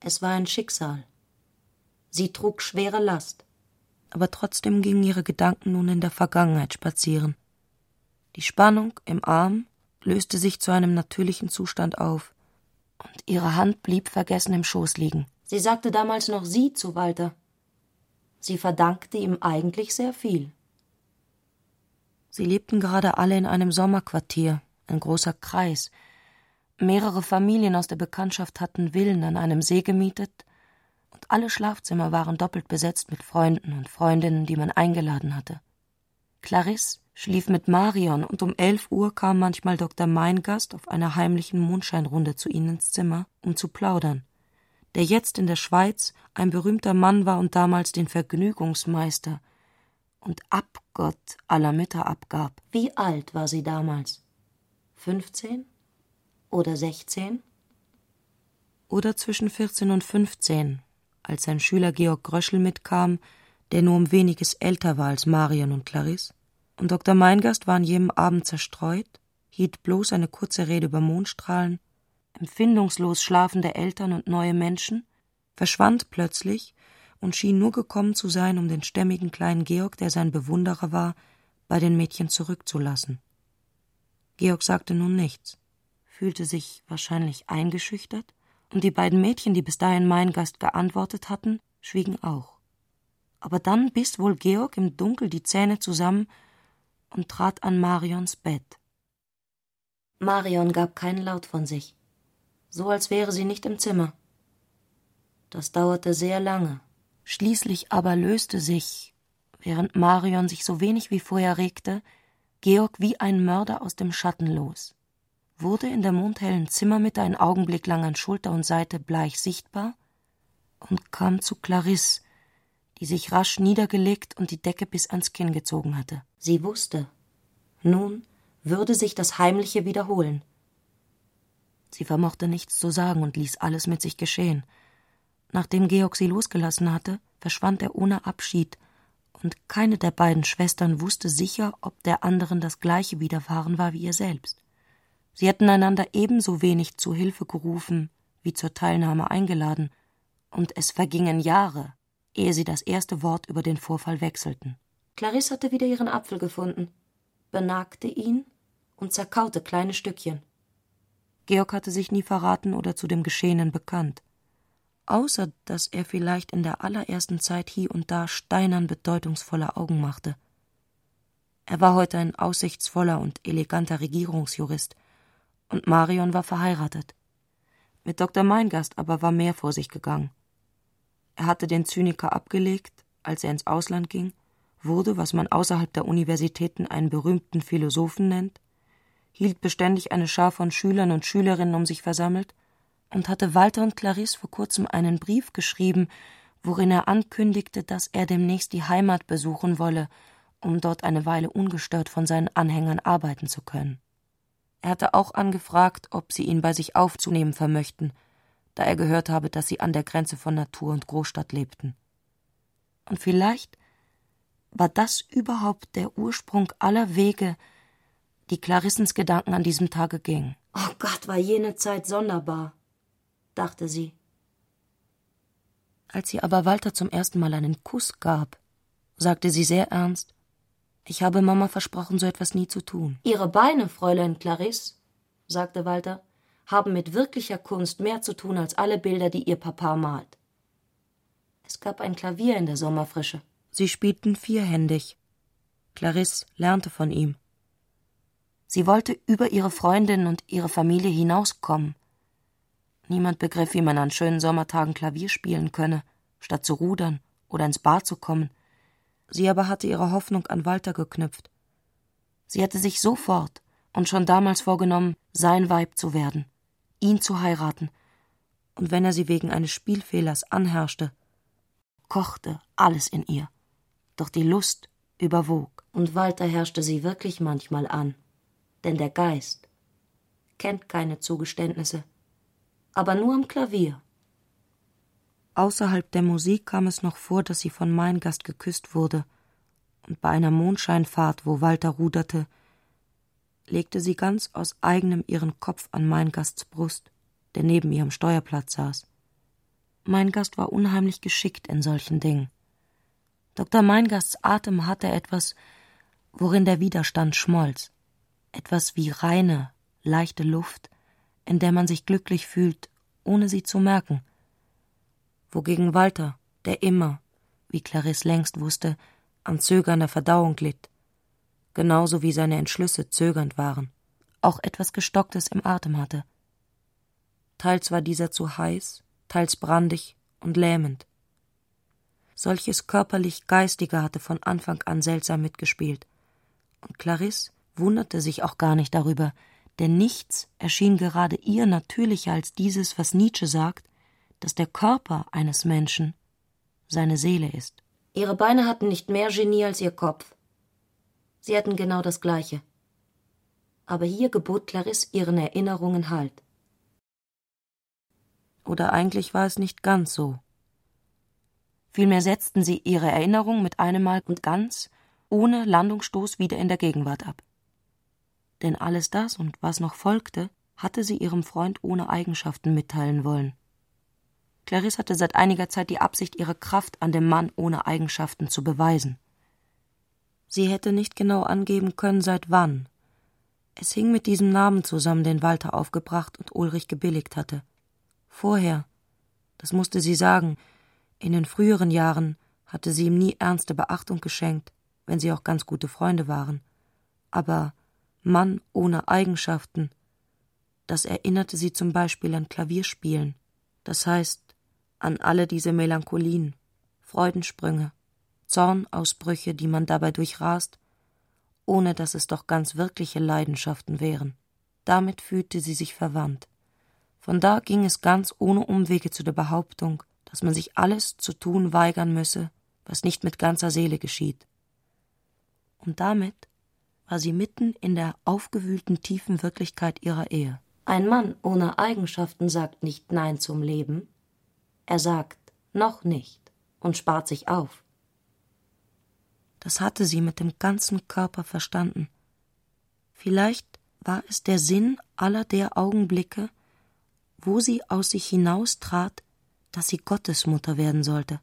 Es war ein Schicksal. Sie trug schwere Last. Aber trotzdem gingen ihre Gedanken nun in der Vergangenheit spazieren. Die Spannung im Arm löste sich zu einem natürlichen Zustand auf, und ihre Hand blieb vergessen im Schoß liegen. Sie sagte damals noch Sie zu Walter. Sie verdankte ihm eigentlich sehr viel. Sie lebten gerade alle in einem Sommerquartier, ein großer Kreis. Mehrere Familien aus der Bekanntschaft hatten Villen an einem See gemietet, und alle Schlafzimmer waren doppelt besetzt mit Freunden und Freundinnen, die man eingeladen hatte. Clarisse schlief mit Marion, und um elf Uhr kam manchmal Dr. Meingast auf einer heimlichen Mondscheinrunde zu ihnen ins Zimmer, um zu plaudern, der jetzt in der Schweiz ein berühmter Mann war und damals den Vergnügungsmeister und Abgott aller Mütter abgab. Wie alt war sie damals? Fünfzehn? Oder sechzehn? Oder zwischen vierzehn und fünfzehn, als sein Schüler Georg Gröschel mitkam, der nur um weniges älter war als Marion und Clarisse und Dr. Meingast war an jedem Abend zerstreut, hielt bloß eine kurze Rede über Mondstrahlen, empfindungslos schlafende Eltern und neue Menschen, verschwand plötzlich und schien nur gekommen zu sein, um den stämmigen kleinen Georg, der sein Bewunderer war, bei den Mädchen zurückzulassen. Georg sagte nun nichts, fühlte sich wahrscheinlich eingeschüchtert, und die beiden Mädchen, die bis dahin Meingast geantwortet hatten, schwiegen auch. Aber dann biss wohl Georg im Dunkel die Zähne zusammen und trat an Marions Bett. Marion gab keinen Laut von sich, so als wäre sie nicht im Zimmer. Das dauerte sehr lange. Schließlich aber löste sich, während Marion sich so wenig wie vorher regte, Georg wie ein Mörder aus dem Schatten los, wurde in der mondhellen Zimmermitte ein Augenblick lang an Schulter und Seite bleich sichtbar und kam zu Clarisse, die sich rasch niedergelegt und die Decke bis ans Kinn gezogen hatte. Sie wusste, nun würde sich das Heimliche wiederholen. Sie vermochte nichts zu sagen und ließ alles mit sich geschehen. Nachdem Georg sie losgelassen hatte, verschwand er ohne Abschied, und keine der beiden Schwestern wusste sicher, ob der anderen das gleiche widerfahren war wie ihr selbst. Sie hätten einander ebenso wenig zu Hilfe gerufen wie zur Teilnahme eingeladen, und es vergingen Jahre, ehe sie das erste Wort über den Vorfall wechselten. Clarisse hatte wieder ihren Apfel gefunden. benagte ihn und zerkaute kleine Stückchen. Georg hatte sich nie verraten oder zu dem Geschehenen bekannt, außer dass er vielleicht in der allerersten Zeit hie und da steinern bedeutungsvolle Augen machte. Er war heute ein aussichtsvoller und eleganter Regierungsjurist, und Marion war verheiratet. Mit Dr. Meingast aber war mehr vor sich gegangen. Er hatte den Zyniker abgelegt, als er ins Ausland ging, wurde, was man außerhalb der Universitäten einen berühmten Philosophen nennt, hielt beständig eine Schar von Schülern und Schülerinnen um sich versammelt und hatte Walter und Clarisse vor kurzem einen Brief geschrieben, worin er ankündigte, dass er demnächst die Heimat besuchen wolle, um dort eine Weile ungestört von seinen Anhängern arbeiten zu können. Er hatte auch angefragt, ob sie ihn bei sich aufzunehmen vermöchten, da er gehört habe, dass sie an der Grenze von Natur und Großstadt lebten. Und vielleicht war das überhaupt der Ursprung aller Wege, die Clarissens Gedanken an diesem Tage gingen. Oh Gott, war jene Zeit sonderbar, dachte sie. Als sie aber Walter zum ersten Mal einen Kuss gab, sagte sie sehr ernst Ich habe Mama versprochen, so etwas nie zu tun. Ihre Beine, Fräulein Clarisse, sagte Walter, haben mit wirklicher Kunst mehr zu tun als alle Bilder, die ihr Papa malt. Es gab ein Klavier in der Sommerfrische. Sie spielten vierhändig. Clarisse lernte von ihm. Sie wollte über ihre Freundin und ihre Familie hinauskommen. Niemand begriff, wie man an schönen Sommertagen Klavier spielen könne, statt zu rudern oder ins Bad zu kommen. Sie aber hatte ihre Hoffnung an Walter geknüpft. Sie hatte sich sofort und schon damals vorgenommen, sein Weib zu werden, ihn zu heiraten, und wenn er sie wegen eines Spielfehlers anherrschte, kochte alles in ihr. Doch die Lust überwog. Und Walter herrschte sie wirklich manchmal an denn der Geist kennt keine Zugeständnisse, aber nur am Klavier. Außerhalb der Musik kam es noch vor, dass sie von Meingast geküsst wurde, und bei einer Mondscheinfahrt, wo Walter ruderte, legte sie ganz aus eigenem ihren Kopf an Meingasts Brust, der neben ihrem Steuerplatz saß. Meingast war unheimlich geschickt in solchen Dingen. Dr. Meingasts Atem hatte etwas, worin der Widerstand schmolz etwas wie reine, leichte Luft, in der man sich glücklich fühlt, ohne sie zu merken. Wogegen Walter, der immer, wie Clarisse längst wusste, an zögernder Verdauung litt, genauso wie seine Entschlüsse zögernd waren, auch etwas Gestocktes im Atem hatte. Teils war dieser zu heiß, teils brandig und lähmend. Solches körperlich-geistige hatte von Anfang an seltsam mitgespielt, und Clarisse wunderte sich auch gar nicht darüber, denn nichts erschien gerade ihr natürlicher als dieses, was Nietzsche sagt, dass der Körper eines Menschen seine Seele ist. Ihre Beine hatten nicht mehr Genie als ihr Kopf. Sie hatten genau das Gleiche. Aber hier gebot Clarisse ihren Erinnerungen Halt. Oder eigentlich war es nicht ganz so. Vielmehr setzten sie ihre Erinnerung mit einem Mal und ganz, ohne Landungsstoß wieder in der Gegenwart ab denn alles das und was noch folgte, hatte sie ihrem Freund ohne Eigenschaften mitteilen wollen. Clarisse hatte seit einiger Zeit die Absicht, ihre Kraft an dem Mann ohne Eigenschaften zu beweisen. Sie hätte nicht genau angeben können, seit wann. Es hing mit diesem Namen zusammen, den Walter aufgebracht und Ulrich gebilligt hatte. Vorher, das musste sie sagen, in den früheren Jahren hatte sie ihm nie ernste Beachtung geschenkt, wenn sie auch ganz gute Freunde waren. Aber Mann ohne Eigenschaften. Das erinnerte sie zum Beispiel an Klavierspielen, das heißt an alle diese Melancholien, Freudensprünge, Zornausbrüche, die man dabei durchrast, ohne dass es doch ganz wirkliche Leidenschaften wären. Damit fühlte sie sich verwandt. Von da ging es ganz ohne Umwege zu der Behauptung, dass man sich alles zu tun weigern müsse, was nicht mit ganzer Seele geschieht. Und damit war sie mitten in der aufgewühlten tiefen Wirklichkeit ihrer Ehe. Ein Mann ohne Eigenschaften sagt nicht Nein zum Leben, er sagt noch nicht und spart sich auf. Das hatte sie mit dem ganzen Körper verstanden. Vielleicht war es der Sinn aller der Augenblicke, wo sie aus sich hinaustrat, dass sie Gottesmutter werden sollte.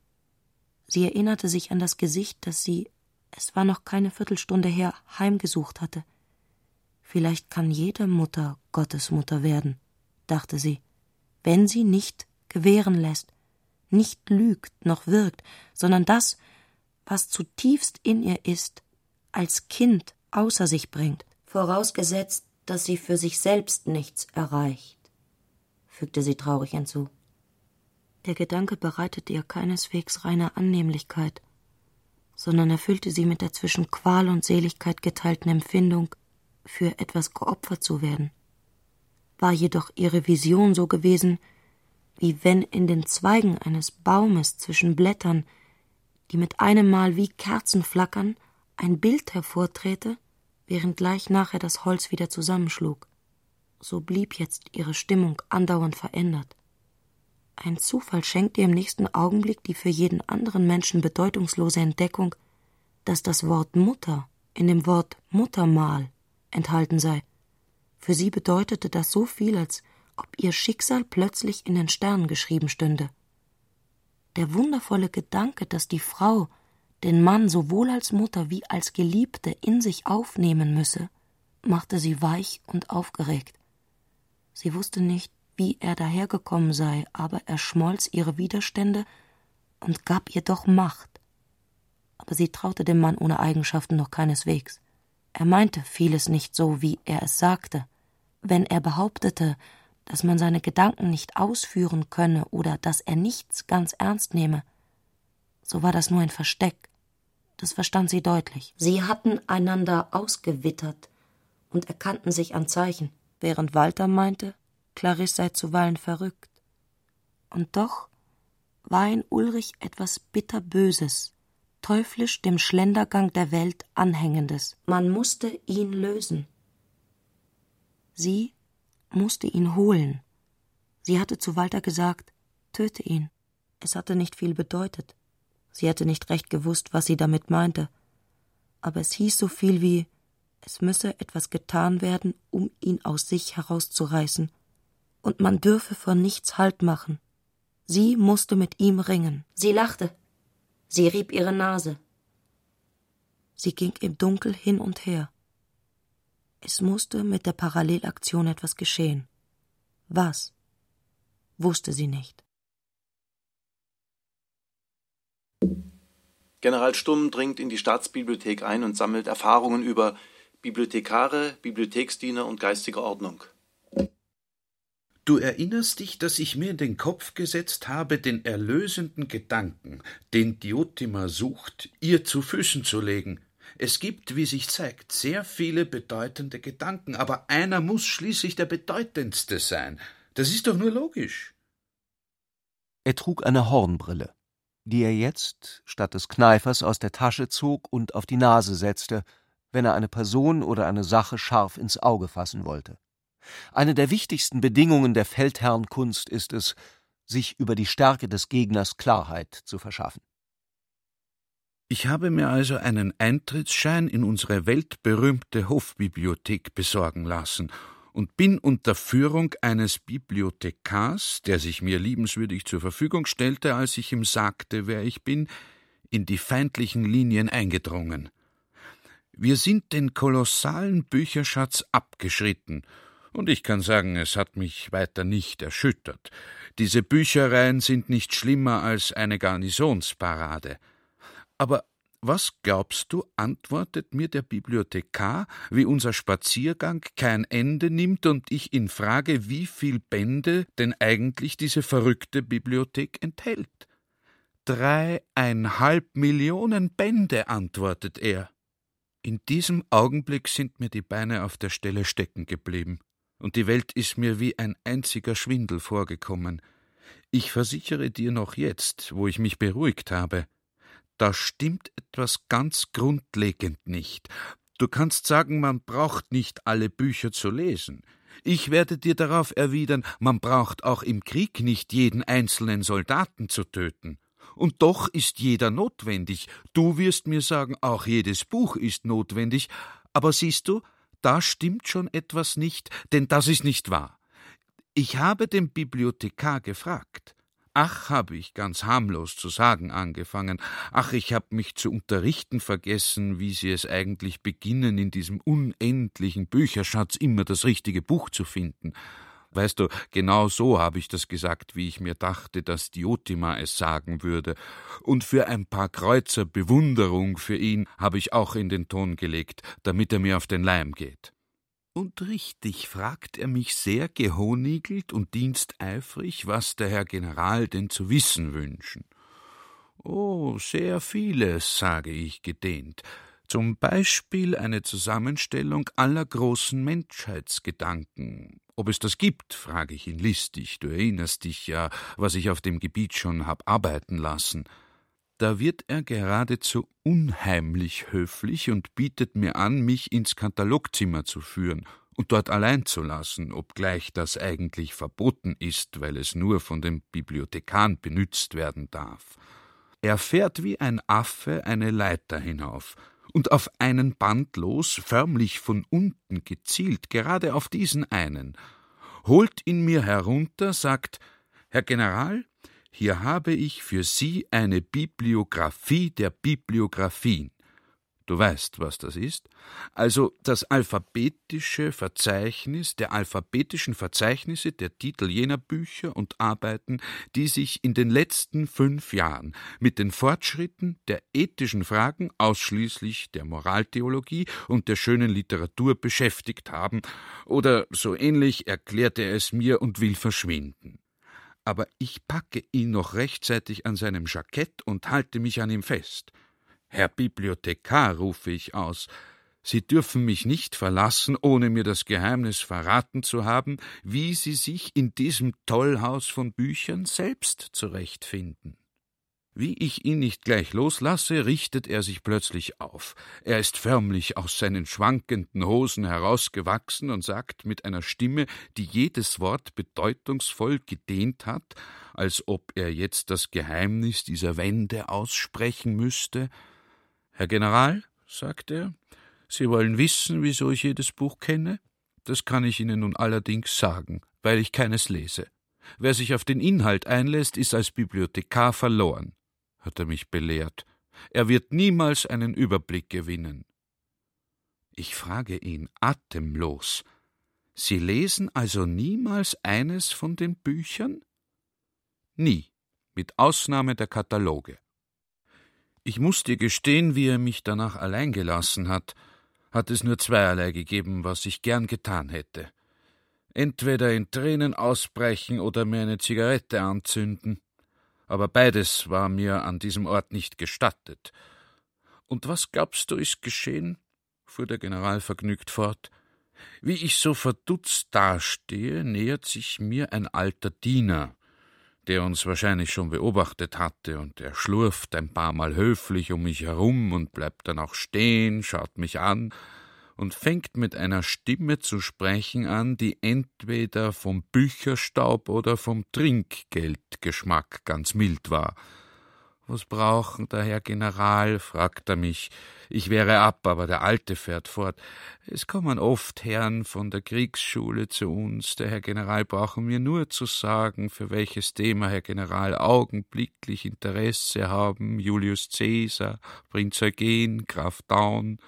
Sie erinnerte sich an das Gesicht, das sie es war noch keine Viertelstunde her, heimgesucht hatte. Vielleicht kann jede Mutter Gottesmutter werden, dachte sie, wenn sie nicht gewähren lässt, nicht lügt noch wirkt, sondern das, was zutiefst in ihr ist, als Kind außer sich bringt. Vorausgesetzt, dass sie für sich selbst nichts erreicht, fügte sie traurig hinzu. Der Gedanke bereitete ihr keineswegs reine Annehmlichkeit, sondern erfüllte sie mit der zwischen Qual und Seligkeit geteilten Empfindung, für etwas geopfert zu werden. War jedoch ihre Vision so gewesen, wie wenn in den Zweigen eines Baumes zwischen Blättern, die mit einem Mal wie Kerzen flackern, ein Bild hervorträte, während gleich nachher das Holz wieder zusammenschlug. So blieb jetzt ihre Stimmung andauernd verändert. Ein Zufall schenkte ihr im nächsten Augenblick die für jeden anderen Menschen bedeutungslose Entdeckung, dass das Wort Mutter in dem Wort Muttermal enthalten sei. Für sie bedeutete das so viel, als ob ihr Schicksal plötzlich in den Sternen geschrieben stünde. Der wundervolle Gedanke, dass die Frau den Mann sowohl als Mutter wie als Geliebte in sich aufnehmen müsse, machte sie weich und aufgeregt. Sie wusste nicht, wie er dahergekommen sei, aber er schmolz ihre Widerstände und gab ihr doch Macht. Aber sie traute dem Mann ohne Eigenschaften noch keineswegs. Er meinte vieles nicht so, wie er es sagte. Wenn er behauptete, dass man seine Gedanken nicht ausführen könne oder dass er nichts ganz ernst nehme, so war das nur ein Versteck. Das verstand sie deutlich. Sie hatten einander ausgewittert und erkannten sich an Zeichen. Während Walter meinte, Clarisse sei zuweilen verrückt. Und doch war in Ulrich etwas bitterböses, teuflisch dem Schlendergang der Welt anhängendes. Man musste ihn lösen. Sie musste ihn holen. Sie hatte zu Walter gesagt, töte ihn. Es hatte nicht viel bedeutet. Sie hätte nicht recht gewusst, was sie damit meinte. Aber es hieß so viel wie, es müsse etwas getan werden, um ihn aus sich herauszureißen. Und man dürfe vor nichts Halt machen. Sie musste mit ihm ringen. Sie lachte. Sie rieb ihre Nase. Sie ging im Dunkel hin und her. Es musste mit der Parallelaktion etwas geschehen. Was? Wusste sie nicht. General Stumm dringt in die Staatsbibliothek ein und sammelt Erfahrungen über Bibliothekare, Bibliotheksdiener und geistige Ordnung. Du erinnerst dich, dass ich mir in den Kopf gesetzt habe, den erlösenden Gedanken, den Diotima sucht, ihr zu Füßen zu legen. Es gibt, wie sich zeigt, sehr viele bedeutende Gedanken, aber einer muss schließlich der bedeutendste sein. Das ist doch nur logisch. Er trug eine Hornbrille, die er jetzt statt des Kneifers aus der Tasche zog und auf die Nase setzte, wenn er eine Person oder eine Sache scharf ins Auge fassen wollte. Eine der wichtigsten Bedingungen der Feldherrnkunst ist es, sich über die Stärke des Gegners Klarheit zu verschaffen. Ich habe mir also einen Eintrittsschein in unsere weltberühmte Hofbibliothek besorgen lassen und bin unter Führung eines Bibliothekars, der sich mir liebenswürdig zur Verfügung stellte, als ich ihm sagte, wer ich bin, in die feindlichen Linien eingedrungen. Wir sind den kolossalen Bücherschatz abgeschritten, und ich kann sagen, es hat mich weiter nicht erschüttert. Diese Büchereien sind nicht schlimmer als eine Garnisonsparade. Aber was glaubst du, antwortet mir der Bibliothekar, wie unser Spaziergang kein Ende nimmt und ich ihn frage, wie viel Bände denn eigentlich diese verrückte Bibliothek enthält? Dreieinhalb Millionen Bände, antwortet er. In diesem Augenblick sind mir die Beine auf der Stelle stecken geblieben, und die Welt ist mir wie ein einziger Schwindel vorgekommen. Ich versichere dir noch jetzt, wo ich mich beruhigt habe, da stimmt etwas ganz grundlegend nicht. Du kannst sagen, man braucht nicht alle Bücher zu lesen. Ich werde dir darauf erwidern, man braucht auch im Krieg nicht jeden einzelnen Soldaten zu töten. Und doch ist jeder notwendig. Du wirst mir sagen, auch jedes Buch ist notwendig. Aber siehst du, da stimmt schon etwas nicht, denn das ist nicht wahr. Ich habe den Bibliothekar gefragt. Ach, habe ich ganz harmlos zu sagen angefangen. Ach, ich habe mich zu unterrichten vergessen, wie Sie es eigentlich beginnen, in diesem unendlichen Bücherschatz immer das richtige Buch zu finden. Weißt du, genau so habe ich das gesagt, wie ich mir dachte, dass Diotima es sagen würde. Und für ein paar Kreuzer Bewunderung für ihn habe ich auch in den Ton gelegt, damit er mir auf den Leim geht. Und richtig fragt er mich sehr gehonigelt und diensteifrig, was der Herr General denn zu wissen wünschen. Oh, sehr vieles, sage ich gedehnt. Zum Beispiel eine Zusammenstellung aller großen Menschheitsgedanken. Ob es das gibt, frage ich ihn listig. Du erinnerst dich ja, was ich auf dem Gebiet schon hab arbeiten lassen. Da wird er geradezu unheimlich höflich und bietet mir an, mich ins Katalogzimmer zu führen und dort allein zu lassen, obgleich das eigentlich verboten ist, weil es nur von den Bibliothekaren benützt werden darf. Er fährt wie ein Affe eine Leiter hinauf, und auf einen Band los, förmlich von unten gezielt, gerade auf diesen einen, holt ihn mir herunter, sagt Herr General, hier habe ich für Sie eine Bibliographie der Bibliographien. Du weißt, was das ist? Also das alphabetische Verzeichnis der alphabetischen Verzeichnisse der Titel jener Bücher und Arbeiten, die sich in den letzten fünf Jahren mit den Fortschritten der ethischen Fragen ausschließlich der Moraltheologie und der schönen Literatur beschäftigt haben, oder so ähnlich erklärt er es mir und will verschwinden aber ich packe ihn noch rechtzeitig an seinem Jackett und halte mich an ihm fest. Herr Bibliothekar, rufe ich aus, Sie dürfen mich nicht verlassen, ohne mir das Geheimnis verraten zu haben, wie Sie sich in diesem Tollhaus von Büchern selbst zurechtfinden. Wie ich ihn nicht gleich loslasse, richtet er sich plötzlich auf. Er ist förmlich aus seinen schwankenden Hosen herausgewachsen und sagt mit einer Stimme, die jedes Wort bedeutungsvoll gedehnt hat, als ob er jetzt das Geheimnis dieser Wände aussprechen müsste Herr General, sagt er, Sie wollen wissen, wieso ich jedes Buch kenne? Das kann ich Ihnen nun allerdings sagen, weil ich keines lese. Wer sich auf den Inhalt einlässt, ist als Bibliothekar verloren, hat er mich belehrt. Er wird niemals einen Überblick gewinnen. Ich frage ihn atemlos. Sie lesen also niemals eines von den Büchern? Nie, mit Ausnahme der Kataloge. Ich muss dir gestehen, wie er mich danach allein gelassen hat, hat es nur zweierlei gegeben, was ich gern getan hätte. Entweder in Tränen ausbrechen oder mir eine Zigarette anzünden. Aber beides war mir an diesem Ort nicht gestattet. Und was glaubst du, ist geschehen? fuhr der General vergnügt fort. Wie ich so verdutzt dastehe, nähert sich mir ein alter Diener, der uns wahrscheinlich schon beobachtet hatte, und er schlurft ein paar Mal höflich um mich herum und bleibt dann auch stehen, schaut mich an und fängt mit einer Stimme zu sprechen an, die entweder vom Bücherstaub oder vom Trinkgeldgeschmack ganz mild war. Was brauchen der Herr General? fragt er mich. Ich wäre ab, aber der Alte fährt fort. Es kommen oft Herren von der Kriegsschule zu uns. Der Herr General brauchen mir nur zu sagen, für welches Thema Herr General augenblicklich Interesse haben. Julius Caesar, Prinz Eugen, Graf Daun.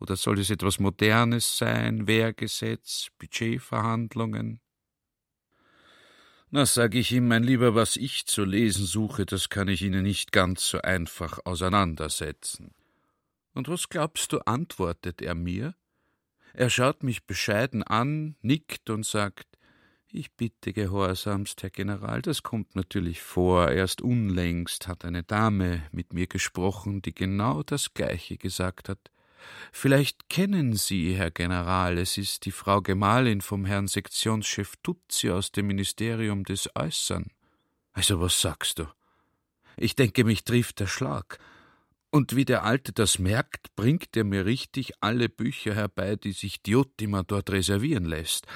Oder soll es etwas Modernes sein? Wehrgesetz, Budgetverhandlungen? Na, sag ich ihm, mein Lieber, was ich zu lesen suche, das kann ich Ihnen nicht ganz so einfach auseinandersetzen. Und was glaubst du, antwortet er mir? Er schaut mich bescheiden an, nickt und sagt, ich bitte gehorsamst, Herr General, das kommt natürlich vor. Erst unlängst hat eine Dame mit mir gesprochen, die genau das Gleiche gesagt hat. Vielleicht kennen Sie, Herr General, es ist die Frau Gemahlin vom Herrn Sektionschef Tutzi aus dem Ministerium des Äußern. Also was sagst du? Ich denke, mich trifft der Schlag. Und wie der Alte das merkt, bringt er mir richtig alle Bücher herbei, die sich Diotima dort reservieren lässt.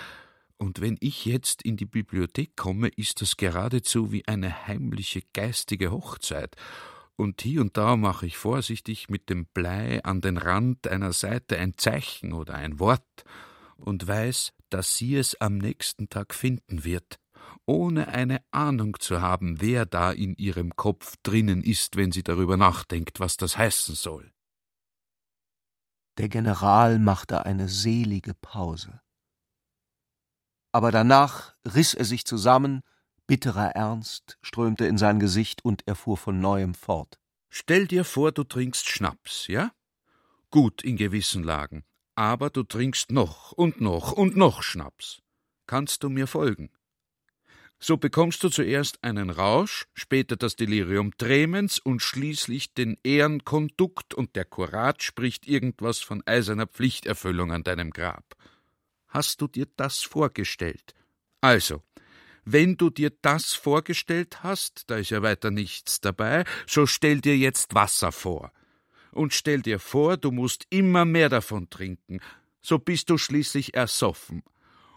Und wenn ich jetzt in die Bibliothek komme, ist das geradezu wie eine heimliche geistige Hochzeit und hier und da mache ich vorsichtig mit dem Blei an den Rand einer Seite ein Zeichen oder ein Wort und weiß, dass sie es am nächsten Tag finden wird ohne eine Ahnung zu haben, wer da in ihrem Kopf drinnen ist, wenn sie darüber nachdenkt, was das heißen soll. Der General machte eine selige Pause. Aber danach riss er sich zusammen, bitterer Ernst strömte in sein Gesicht und er fuhr von neuem fort. Stell dir vor, du trinkst Schnaps, ja? Gut in gewissen Lagen, aber du trinkst noch und noch und noch Schnaps. Kannst du mir folgen? So bekommst du zuerst einen Rausch, später das Delirium tremens und schließlich den Ehrenkondukt und der Kurat spricht irgendwas von eiserner Pflichterfüllung an deinem Grab. Hast du dir das vorgestellt? Also, wenn du dir das vorgestellt hast, da ist ja weiter nichts dabei, so stell dir jetzt Wasser vor. Und stell dir vor, du musst immer mehr davon trinken, so bist du schließlich ersoffen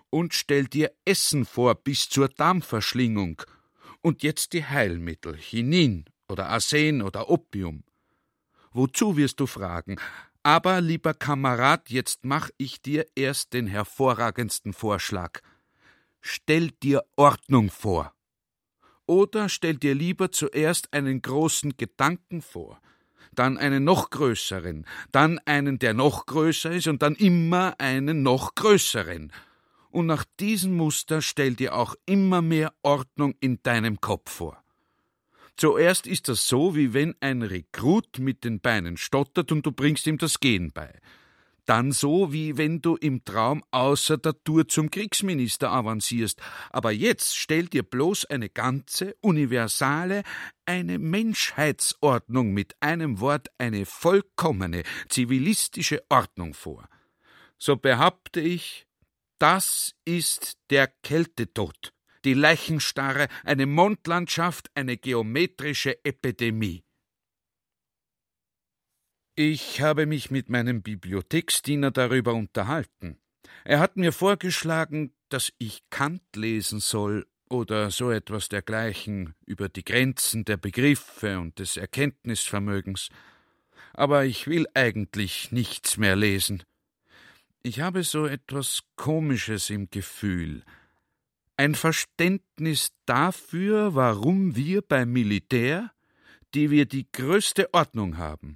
und stell dir Essen vor bis zur Darmverschlingung. Und jetzt die Heilmittel, Chinin oder Arsen oder Opium. Wozu wirst du fragen? Aber, lieber Kamerad, jetzt mach ich dir erst den hervorragendsten Vorschlag. Stell dir Ordnung vor. Oder stell dir lieber zuerst einen großen Gedanken vor, dann einen noch größeren, dann einen, der noch größer ist, und dann immer einen noch größeren und nach diesem Muster stell dir auch immer mehr Ordnung in deinem Kopf vor. Zuerst ist das so, wie wenn ein Rekrut mit den Beinen stottert und du bringst ihm das Gehen bei. Dann so, wie wenn du im Traum außer der Tour zum Kriegsminister avancierst. Aber jetzt stell dir bloß eine ganze, universale, eine Menschheitsordnung mit einem Wort eine vollkommene, zivilistische Ordnung vor. So behaupte ich, das ist der Kältetod, die Leichenstarre, eine Mondlandschaft, eine geometrische Epidemie. Ich habe mich mit meinem Bibliotheksdiener darüber unterhalten. Er hat mir vorgeschlagen, dass ich Kant lesen soll oder so etwas dergleichen über die Grenzen der Begriffe und des Erkenntnisvermögens. Aber ich will eigentlich nichts mehr lesen. Ich habe so etwas Komisches im Gefühl. Ein Verständnis dafür, warum wir beim Militär, die wir die größte Ordnung haben,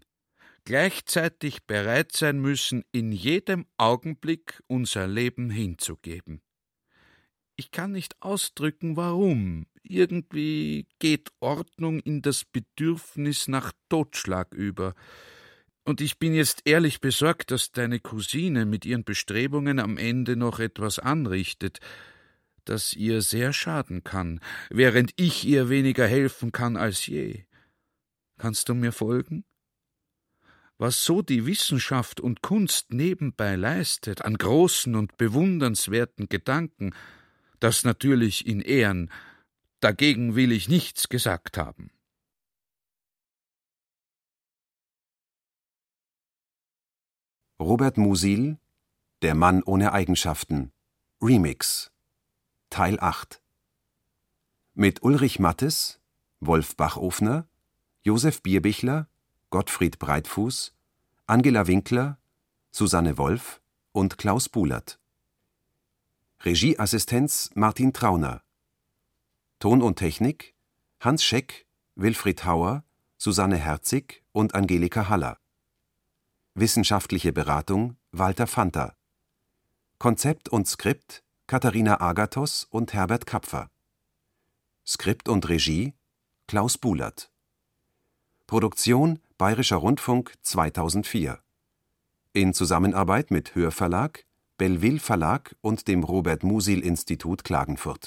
gleichzeitig bereit sein müssen, in jedem Augenblick unser Leben hinzugeben. Ich kann nicht ausdrücken, warum. Irgendwie geht Ordnung in das Bedürfnis nach Totschlag über. Und ich bin jetzt ehrlich besorgt, dass deine Cousine mit ihren Bestrebungen am Ende noch etwas anrichtet, das ihr sehr schaden kann, während ich ihr weniger helfen kann als je. Kannst du mir folgen? Was so die Wissenschaft und Kunst nebenbei leistet, an großen und bewundernswerten Gedanken, das natürlich in Ehren, dagegen will ich nichts gesagt haben. Robert Musil Der Mann ohne Eigenschaften Remix Teil 8 Mit Ulrich Mattes, Wolf Bachofner, Josef Bierbichler, Gottfried Breitfuß, Angela Winkler, Susanne Wolf und Klaus Bulert. Regieassistenz Martin Trauner. Ton und Technik Hans Scheck, Wilfried Hauer, Susanne Herzig und Angelika Haller. Wissenschaftliche Beratung Walter Fanta. Konzept und Skript Katharina Agathos und Herbert Kapfer. Skript und Regie Klaus Bulert. Produktion Bayerischer Rundfunk 2004. In Zusammenarbeit mit Hörverlag, Belleville Verlag und dem Robert Musil Institut Klagenfurt